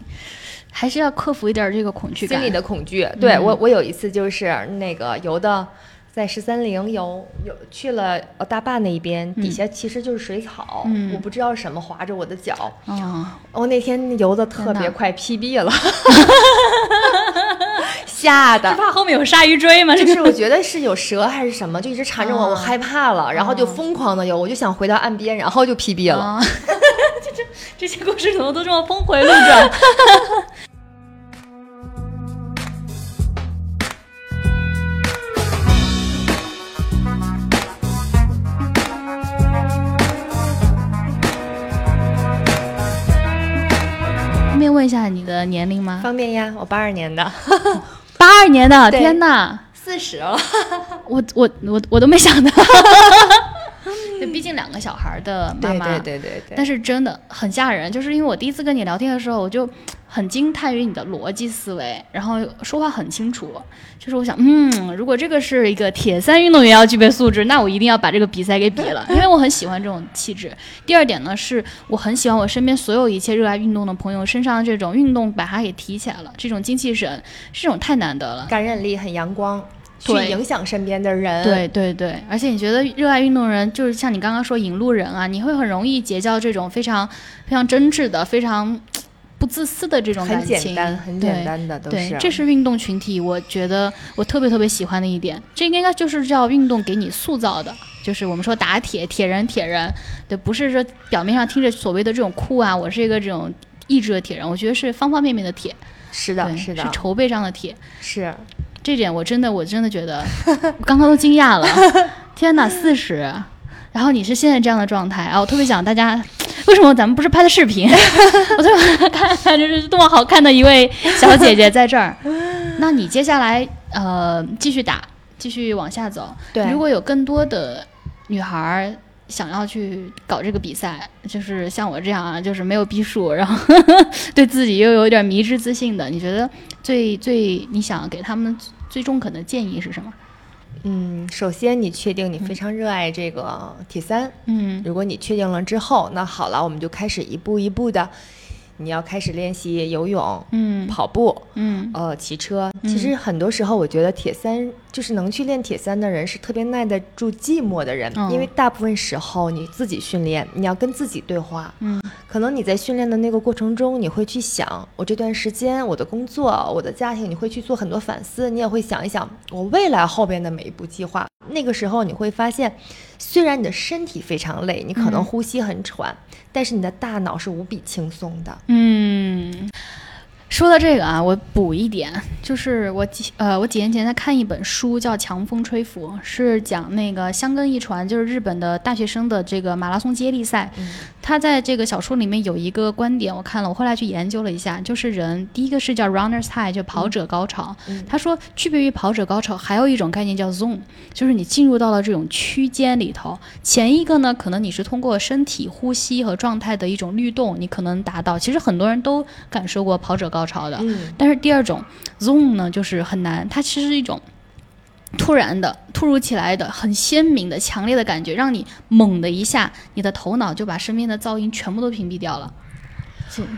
还是要克服一点这个恐惧心理的恐惧。对我，我有一次就是那个游的，在十三陵游，游去了大坝那一边，底下其实就是水草，我不知道什么划着我的脚。哦，我那天游的特别快，PB 了。吓的，是怕后面有鲨鱼追吗？就是我觉得是有蛇还是什么，就一直缠着我，我害怕了，然后就疯狂的游，我就想回到岸边，然后就 PB 了。这这这些故事怎么都这么峰回路转？方便问一下你的年龄吗？方便呀，我八二年的。八二年的，天哪，四十了，我我我我都没想到，就毕竟两个小孩的妈妈，对对对对，但是真的很吓人，就是因为我第一次跟你聊天的时候，我就。很惊叹于你的逻辑思维，然后说话很清楚。就是我想，嗯，如果这个是一个铁三运动员要具备素质，那我一定要把这个比赛给比了，因为我很喜欢这种气质。第二点呢，是我很喜欢我身边所有一切热爱运动的朋友身上这种运动把它给提起来了，这种精气神，这种太难得了，感染力很阳光，去影响身边的人。对对对，而且你觉得热爱运动的人就是像你刚刚说引路人啊，你会很容易结交这种非常非常真挚的非常。不自私的这种感情，很简单，很简单的都是。对，这是运动群体，我觉得我特别特别喜欢的一点。这应该就是叫运动给你塑造的，就是我们说打铁，铁人，铁人，对，不是说表面上听着所谓的这种酷啊，我是一个这种意志的铁人。我觉得是方方面面的铁，是的，是的，是筹备上的铁，是。这点我真的，我真的觉得，我 刚刚都惊讶了。天哪，四十，然后你是现在这样的状态啊！我特别想大家。为什么咱们不是拍的视频？我特别看看，就是多么好看的一位小姐姐在这儿。那你接下来呃继续打，继续往下走。对，如果有更多的女孩儿想要去搞这个比赛，就是像我这样啊，就是没有逼数，然后对自己又有点迷之自信的，你觉得最最你想给他们最中肯的建议是什么？嗯，首先你确定你非常热爱这个铁三，嗯如果你确定了之后，那好了，我们就开始一步一步的，你要开始练习游泳、嗯跑步，嗯呃，骑车。其实很多时候，我觉得铁三就是能去练铁三的人是特别耐得住寂寞的人，嗯因为大部分时候你自己训练，你要跟自己对话。嗯可能你在训练的那个过程中，你会去想，我这段时间我的工作、我的家庭，你会去做很多反思，你也会想一想我未来后边的每一步计划。那个时候你会发现，虽然你的身体非常累，你可能嗯呼吸很喘，但是你的大脑是无比轻松的。嗯。说到这个啊，我补一点，就是我几呃，我几年前在看一本书，叫《强风吹拂》，是讲那个香根一传，就是日本的大学生的这个马拉松接力赛。嗯他在这个小说里面有一个观点，我看了，我后来去研究了一下，就是人第一个是叫 runners high，就跑者高潮。嗯他说，区别于跑者高潮，还有一种概念叫 zone，就是你进入到了这种区间里头。前一个呢，可能你是通过身体呼吸和状态的一种律动，你可能达到。其实很多人都感受过跑者高潮的，嗯但是第二种 zone 呢，就是很难，它其实是一种突然的、突如其来的、很鲜明的、强烈的感觉，让你猛的一下，你的头脑就把身边的噪音全部都屏蔽掉了。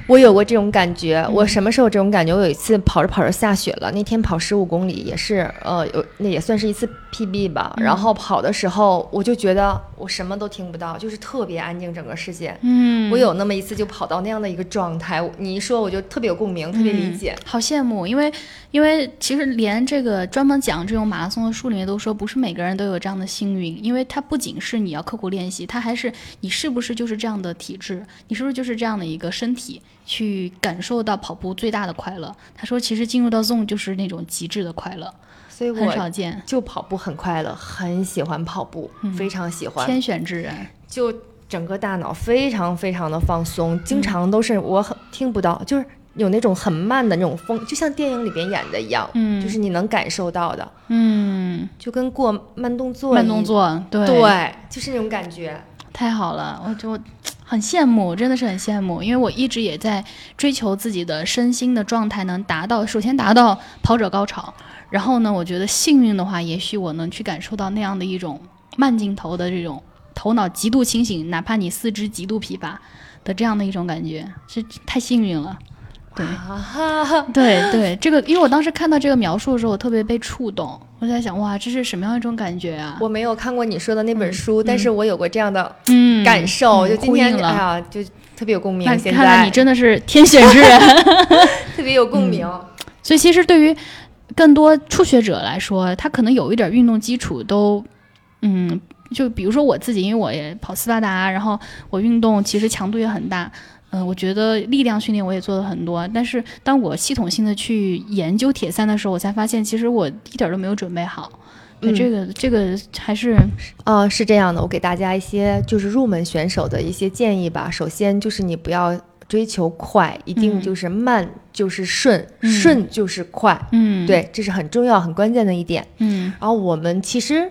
我有过这种感觉，嗯我什么时候这种感觉？我有一次跑着跑着下雪了，那天跑十五公里，也是呃有那也算是一次 PB 吧。嗯然后跑的时候，我就觉得我什么都听不到，就是特别安静，整个世界。嗯我有那么一次就跑到那样的一个状态，你一说我就特别有共鸣，特别理解。好羡慕，因为因为其实连这个专门讲这种马拉松的书里面都说，不是每个人都有这样的幸运，因为它不仅是你要刻苦练习，它还是你是不是就是这样的体质，你是不是就是这样的一个身体，去感受到跑步最大的快乐。他说，其实进入到 zone 就是那种极致的快乐，所以很少见，就跑步很快乐，很喜欢跑步，非常喜欢。天选之人。就整个大脑非常非常的放松，经常都是我很听不到，就是有那种很慢的那种风，就像电影里边演的一样，嗯就是你能感受到的，嗯，就跟过慢动作慢动一，作，对对，就是那种感觉。太好了，我就很羡慕，真的是很羡慕，因为我一直也在追求自己的身心的状态能达到，首先达到跑者高潮，然后呢，我觉得幸运的话，也许我能去感受到那样的一种慢镜头的这种头脑极度清醒，哪怕你四肢极度疲乏的这样的一种感觉，是太幸运了。对对对，这个因为我当时看到这个描述的时候，我特别被触动，我在想，哇，这是什么样一种感觉啊？我没有看过你说的那本书，但是我有过这样的嗯感受，嗯就今天哎呀，就特别有共鸣看来你真的是天选之人。特别有共鸣。所以其实对于更多初学者来说，他可能有一点运动基础都，嗯，就比如说我自己，因为我也跑斯巴达，然后我运动其实强度也很大。嗯、我觉得力量训练我也做了很多，但是当我系统性的去研究铁三的时候，我才发现其实我一点都没有准备好。那嗯这个这个还是呃，是这样的，我给大家一些就是入门选手的一些建议吧。首先就是你不要追求快，一定嗯就是慢就是顺，嗯顺就是快。嗯，对，这是很重要、很关键的一点。嗯然后我们其实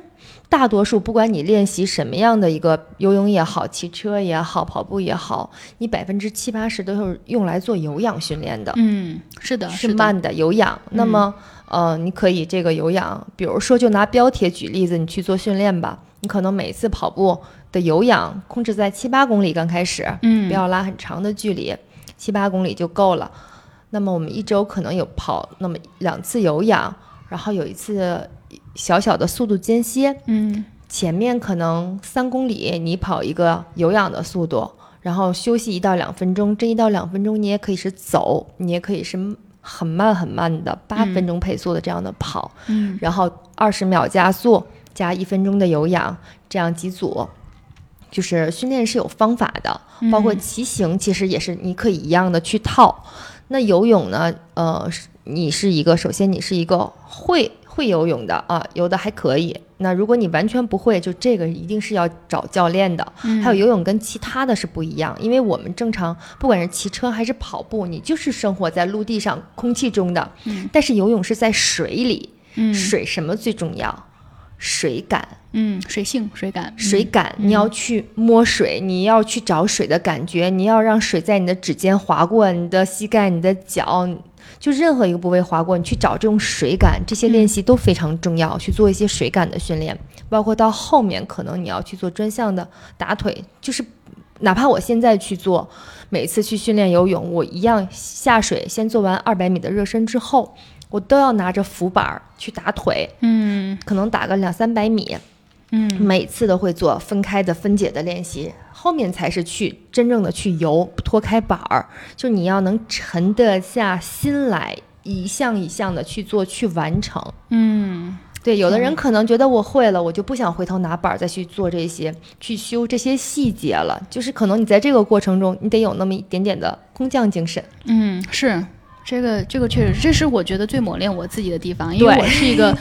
大多数，不管你练习什么样的一个游泳也好、骑车也好、跑步也好，你百分之七八十都是用来做有氧训练的。嗯，是的，是慢的有氧。那么，呃，你可以这个有氧，比如说就拿标铁举例子，你去做训练吧。你可能每次跑步的有氧控制在七八公里，刚开始，嗯，不要拉很长的距离，七八公里就够了。那么我们一周可能有跑那么两次有氧，然后有一次小小的速度间歇。嗯前面可能三公里你跑一个有氧的速度，然后休息一到两分钟。这一到两分钟你也可以是走，你也可以是很慢很慢的八分钟配速的这样的跑，嗯然后二十秒加速加一分钟的有氧，这样几组。就是训练是有方法的，包括嗯骑行，其实也是你可以一样的去套。那游泳呢？呃，是你是一个，首先你是一个会会游泳的啊，游的还可以。那如果你完全不会，就这个一定是要找教练的。嗯还有游泳跟其他的是不一样，因为我们正常不管是骑车还是跑步，你就是生活在陆地上空气中的，嗯但是游泳是在水里。嗯水什么最重要？水感，嗯，水性水感，水感，你要去摸水，你要去找水的感觉，你要让水在你的指尖划过你的膝盖、你的脚，就任何一个部位划过，你去找这种水感，这些练习都非常重要，去做一些水感的训练，包括到后面可能你要去做专项的打腿，就是哪怕我现在去做，每次去训练游泳，我一样下水先做完二百米的热身之后。我都要拿着浮板儿去打腿，嗯可能打个两三百米，嗯每次都会做分开的分解的练习，后面才是去真正的去游，脱开板儿，就你要能沉得下心来，一项一项的去做去完成。嗯对，有的人可能觉得我会了，我就不想回头拿板儿再去做这些，去修这些细节了。就是可能你在这个过程中，你得有那么一点点的工匠精神。嗯，是这个这个确实，这是我觉得最磨练我自己的地方，因为我是一个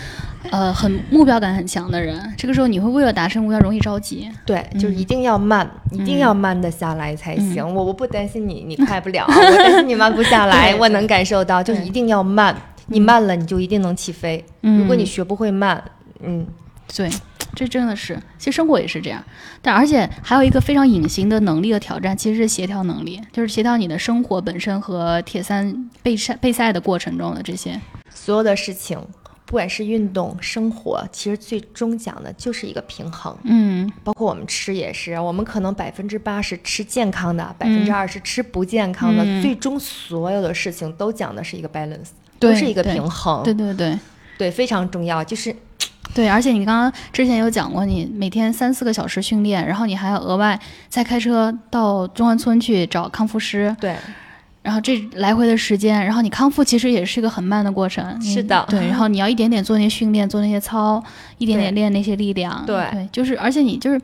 呃很目标感很强的人，这个时候你会为了达成目标容易着急。对，就是一定要慢，一定嗯要慢的下来才行。我我不担心你，你快不了，我担心你慢不下来。我能感受到，就是一定要慢，你慢了，你就一定能起飞。嗯如果你学不会慢，嗯，对，这真的是，其实生活也是这样。但而且还有一个非常隐形的能力的挑战，其实是协调能力，就是协调你的生活本身和铁三备赛备赛的过程中的这些。所有的事情，不管是运动、生活，其实最终讲的就是一个平衡。嗯包括我们吃也是，我们可能百分之八十吃健康的，百分之二十吃不健康的，嗯最终所有的事情都讲的是一个 balance，对都是一个对平衡。对对对对非常重要。就是对，而且你刚刚之前有讲过，你每天三四个小时训练，然后你还要额外再开车到中关村去找康复师，对，然后这来回的时间，然后你康复其实也是一个很慢的过程。是的对，然后你要一点点做那些训练，做那些操，一点点练那些力量。对对，就是而且你就是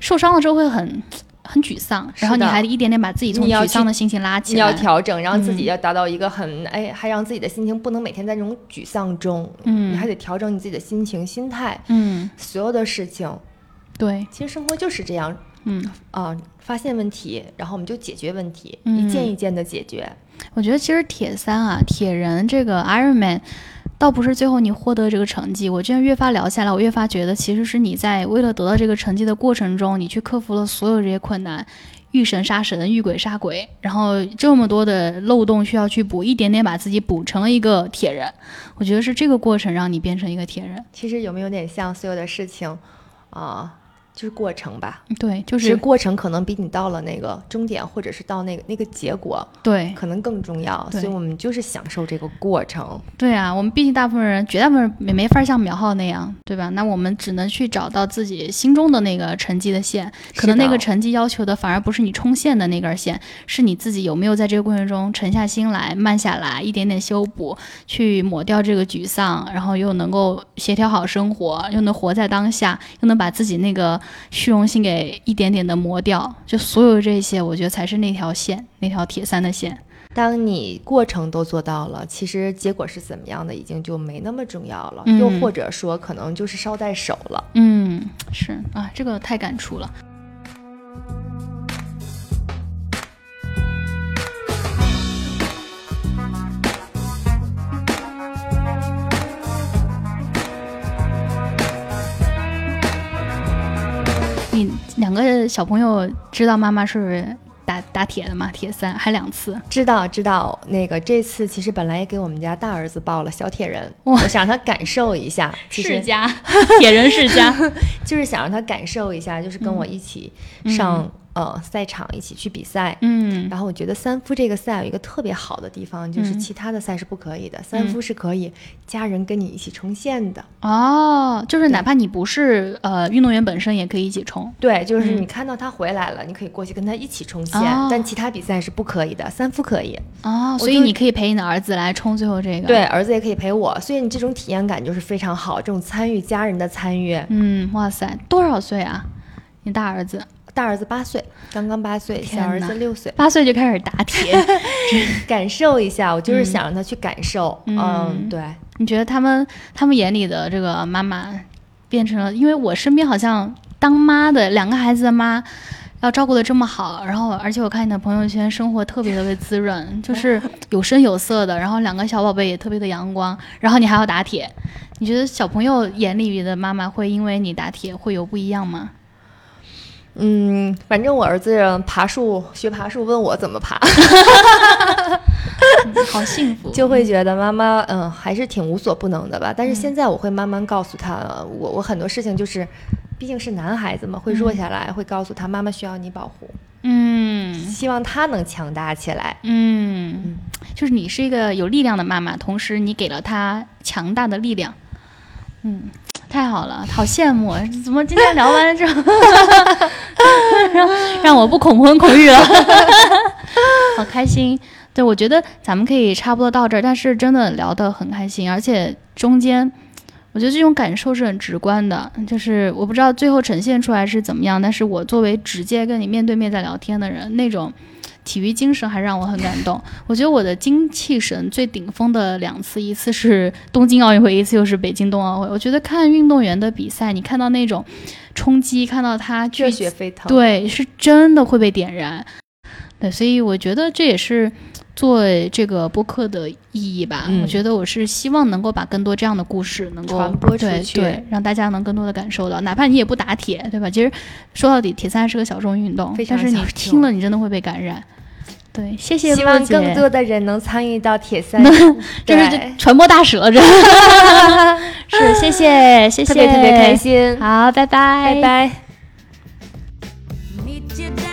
受伤了之后会很很沮丧，然后你还得一点点把自己从沮丧的心情拉起来你来。要调整，让自己嗯要达到一个很、哎，还让自己的心情不能每天在这种沮丧中，嗯你还得调整你自己的心情、心态。嗯，所有的事情，对，其实生活就是这样嗯，啊、发现问题，然后我们就解决问题，嗯一件一件的解决。我觉得其实铁三啊，铁人这个 Ironman。倒不是最后你获得这个成绩，我这样越发聊下来，我越发觉得其实是你在为了得到这个成绩的过程中，你去克服了所有这些困难，遇神杀神，遇鬼杀鬼，然后这么多的漏洞需要去补，一点点把自己补成了一个铁人。我觉得是这个过程让你变成一个铁人。其实有没有点像所有的事情啊、就是过程吧？对，就是过程可能比你到了那个终点，或者是到那个那个结果，对可能更重要。所以我们就是享受这个过程。对啊，我们毕竟大部分人，绝大部分人也没法像苗浩那样，对吧？那我们只能去找到自己心中的那个成绩的线，可能那个成绩要求的反而不是你冲线的那根线，是你自己有没有在这个过程中沉下心来、慢下来，一点点修补，去抹掉这个沮丧，然后又能够协调好生活，又能活在当下，又能把自己那个虚荣心给一点点的磨掉。就所有这些，我觉得才是那条线，那条铁三的线。当你过程都做到了，其实结果是怎么样的，已经就没那么重要了。嗯又或者说，可能就是捎带手了。嗯，是啊，这个太感触了。个小朋友知道妈妈是打打铁的吗？铁三还两次。知道知道，那个这次其实本来也给我们家大儿子报了小铁人，我想让他感受一下，其实家，铁人世家。就是想让他感受一下，就是跟我一起上、呃赛场，一起去比赛。嗯然后我觉得三夫这个赛有一个特别好的地方，就是嗯其他的赛是不可以的，三夫是可以家人跟你一起冲线的。哦，就是哪怕你不是呃运动员本身，也可以一起冲。对，就是嗯你看到他回来了，你可以过去跟他一起冲线，哦但其他比赛是不可以的，三夫可以。哦，所以你可以陪你的儿子来冲最后这个。对，，儿子也可以陪我，所以你这种体验感就是非常好，这种参与家人的参与。嗯，哇塞，多少岁啊？你大儿子大儿子八岁，刚刚八岁，小儿子六岁，八岁就开始打铁，感受一下，我就是想让他去感受。嗯嗯，对，你觉得他们他们眼里的这个妈妈变成了？因为我身边好像当妈的两个孩子的妈要照顾的这么好，然后而且我看你的朋友圈，生活特别特别滋润，就是 有声有色的，然后两个小宝贝也特别的阳光，然后你还要打铁，你觉得小朋友眼里的妈妈会因为你打铁会有不一样吗？嗯，反正我儿子爬树学爬树，问我怎么爬，好幸福，就会觉得妈妈嗯还是挺无所不能的吧。但是现在我会慢慢告诉他，我我很多事情就是。毕竟是男孩子嘛，会弱下来，会告诉他妈妈需要你保护。嗯，希望他能强大起来。嗯，就是你是一个有力量的妈妈，同时你给了他强大的力量。嗯，太好了，好羡慕！怎么今天聊完之后，让 让我不恐婚恐育了？好开心。对，我觉得咱们可以差不多到这儿，但是真的聊得很开心，而且中间。我觉得这种感受是很直观的，就是我不知道最后呈现出来是怎么样，但是我作为直接跟你面对面在聊天的人，那种体育精神还让我很感动。我觉得我的精气神最顶峰的两次，一次是东京奥运会，一次又是北京冬奥会。我觉得看运动员的比赛，你看到那种冲击，看到他热血沸腾，对，是真的会被点燃。对，所以我觉得这也是。做这个播客的意义吧，我觉得我是希望能够把更多这样的故事能够传播出去，对，让大家能更多的感受到，哪怕你也不打铁，对吧？其实说到底，铁三是个小众运动，但是你听了，你真的会被感染。对，谢谢。希望更多的人能参与到铁三，这是传播大使了，这 是谢谢谢谢，特别特别开心。好，拜拜，拜拜。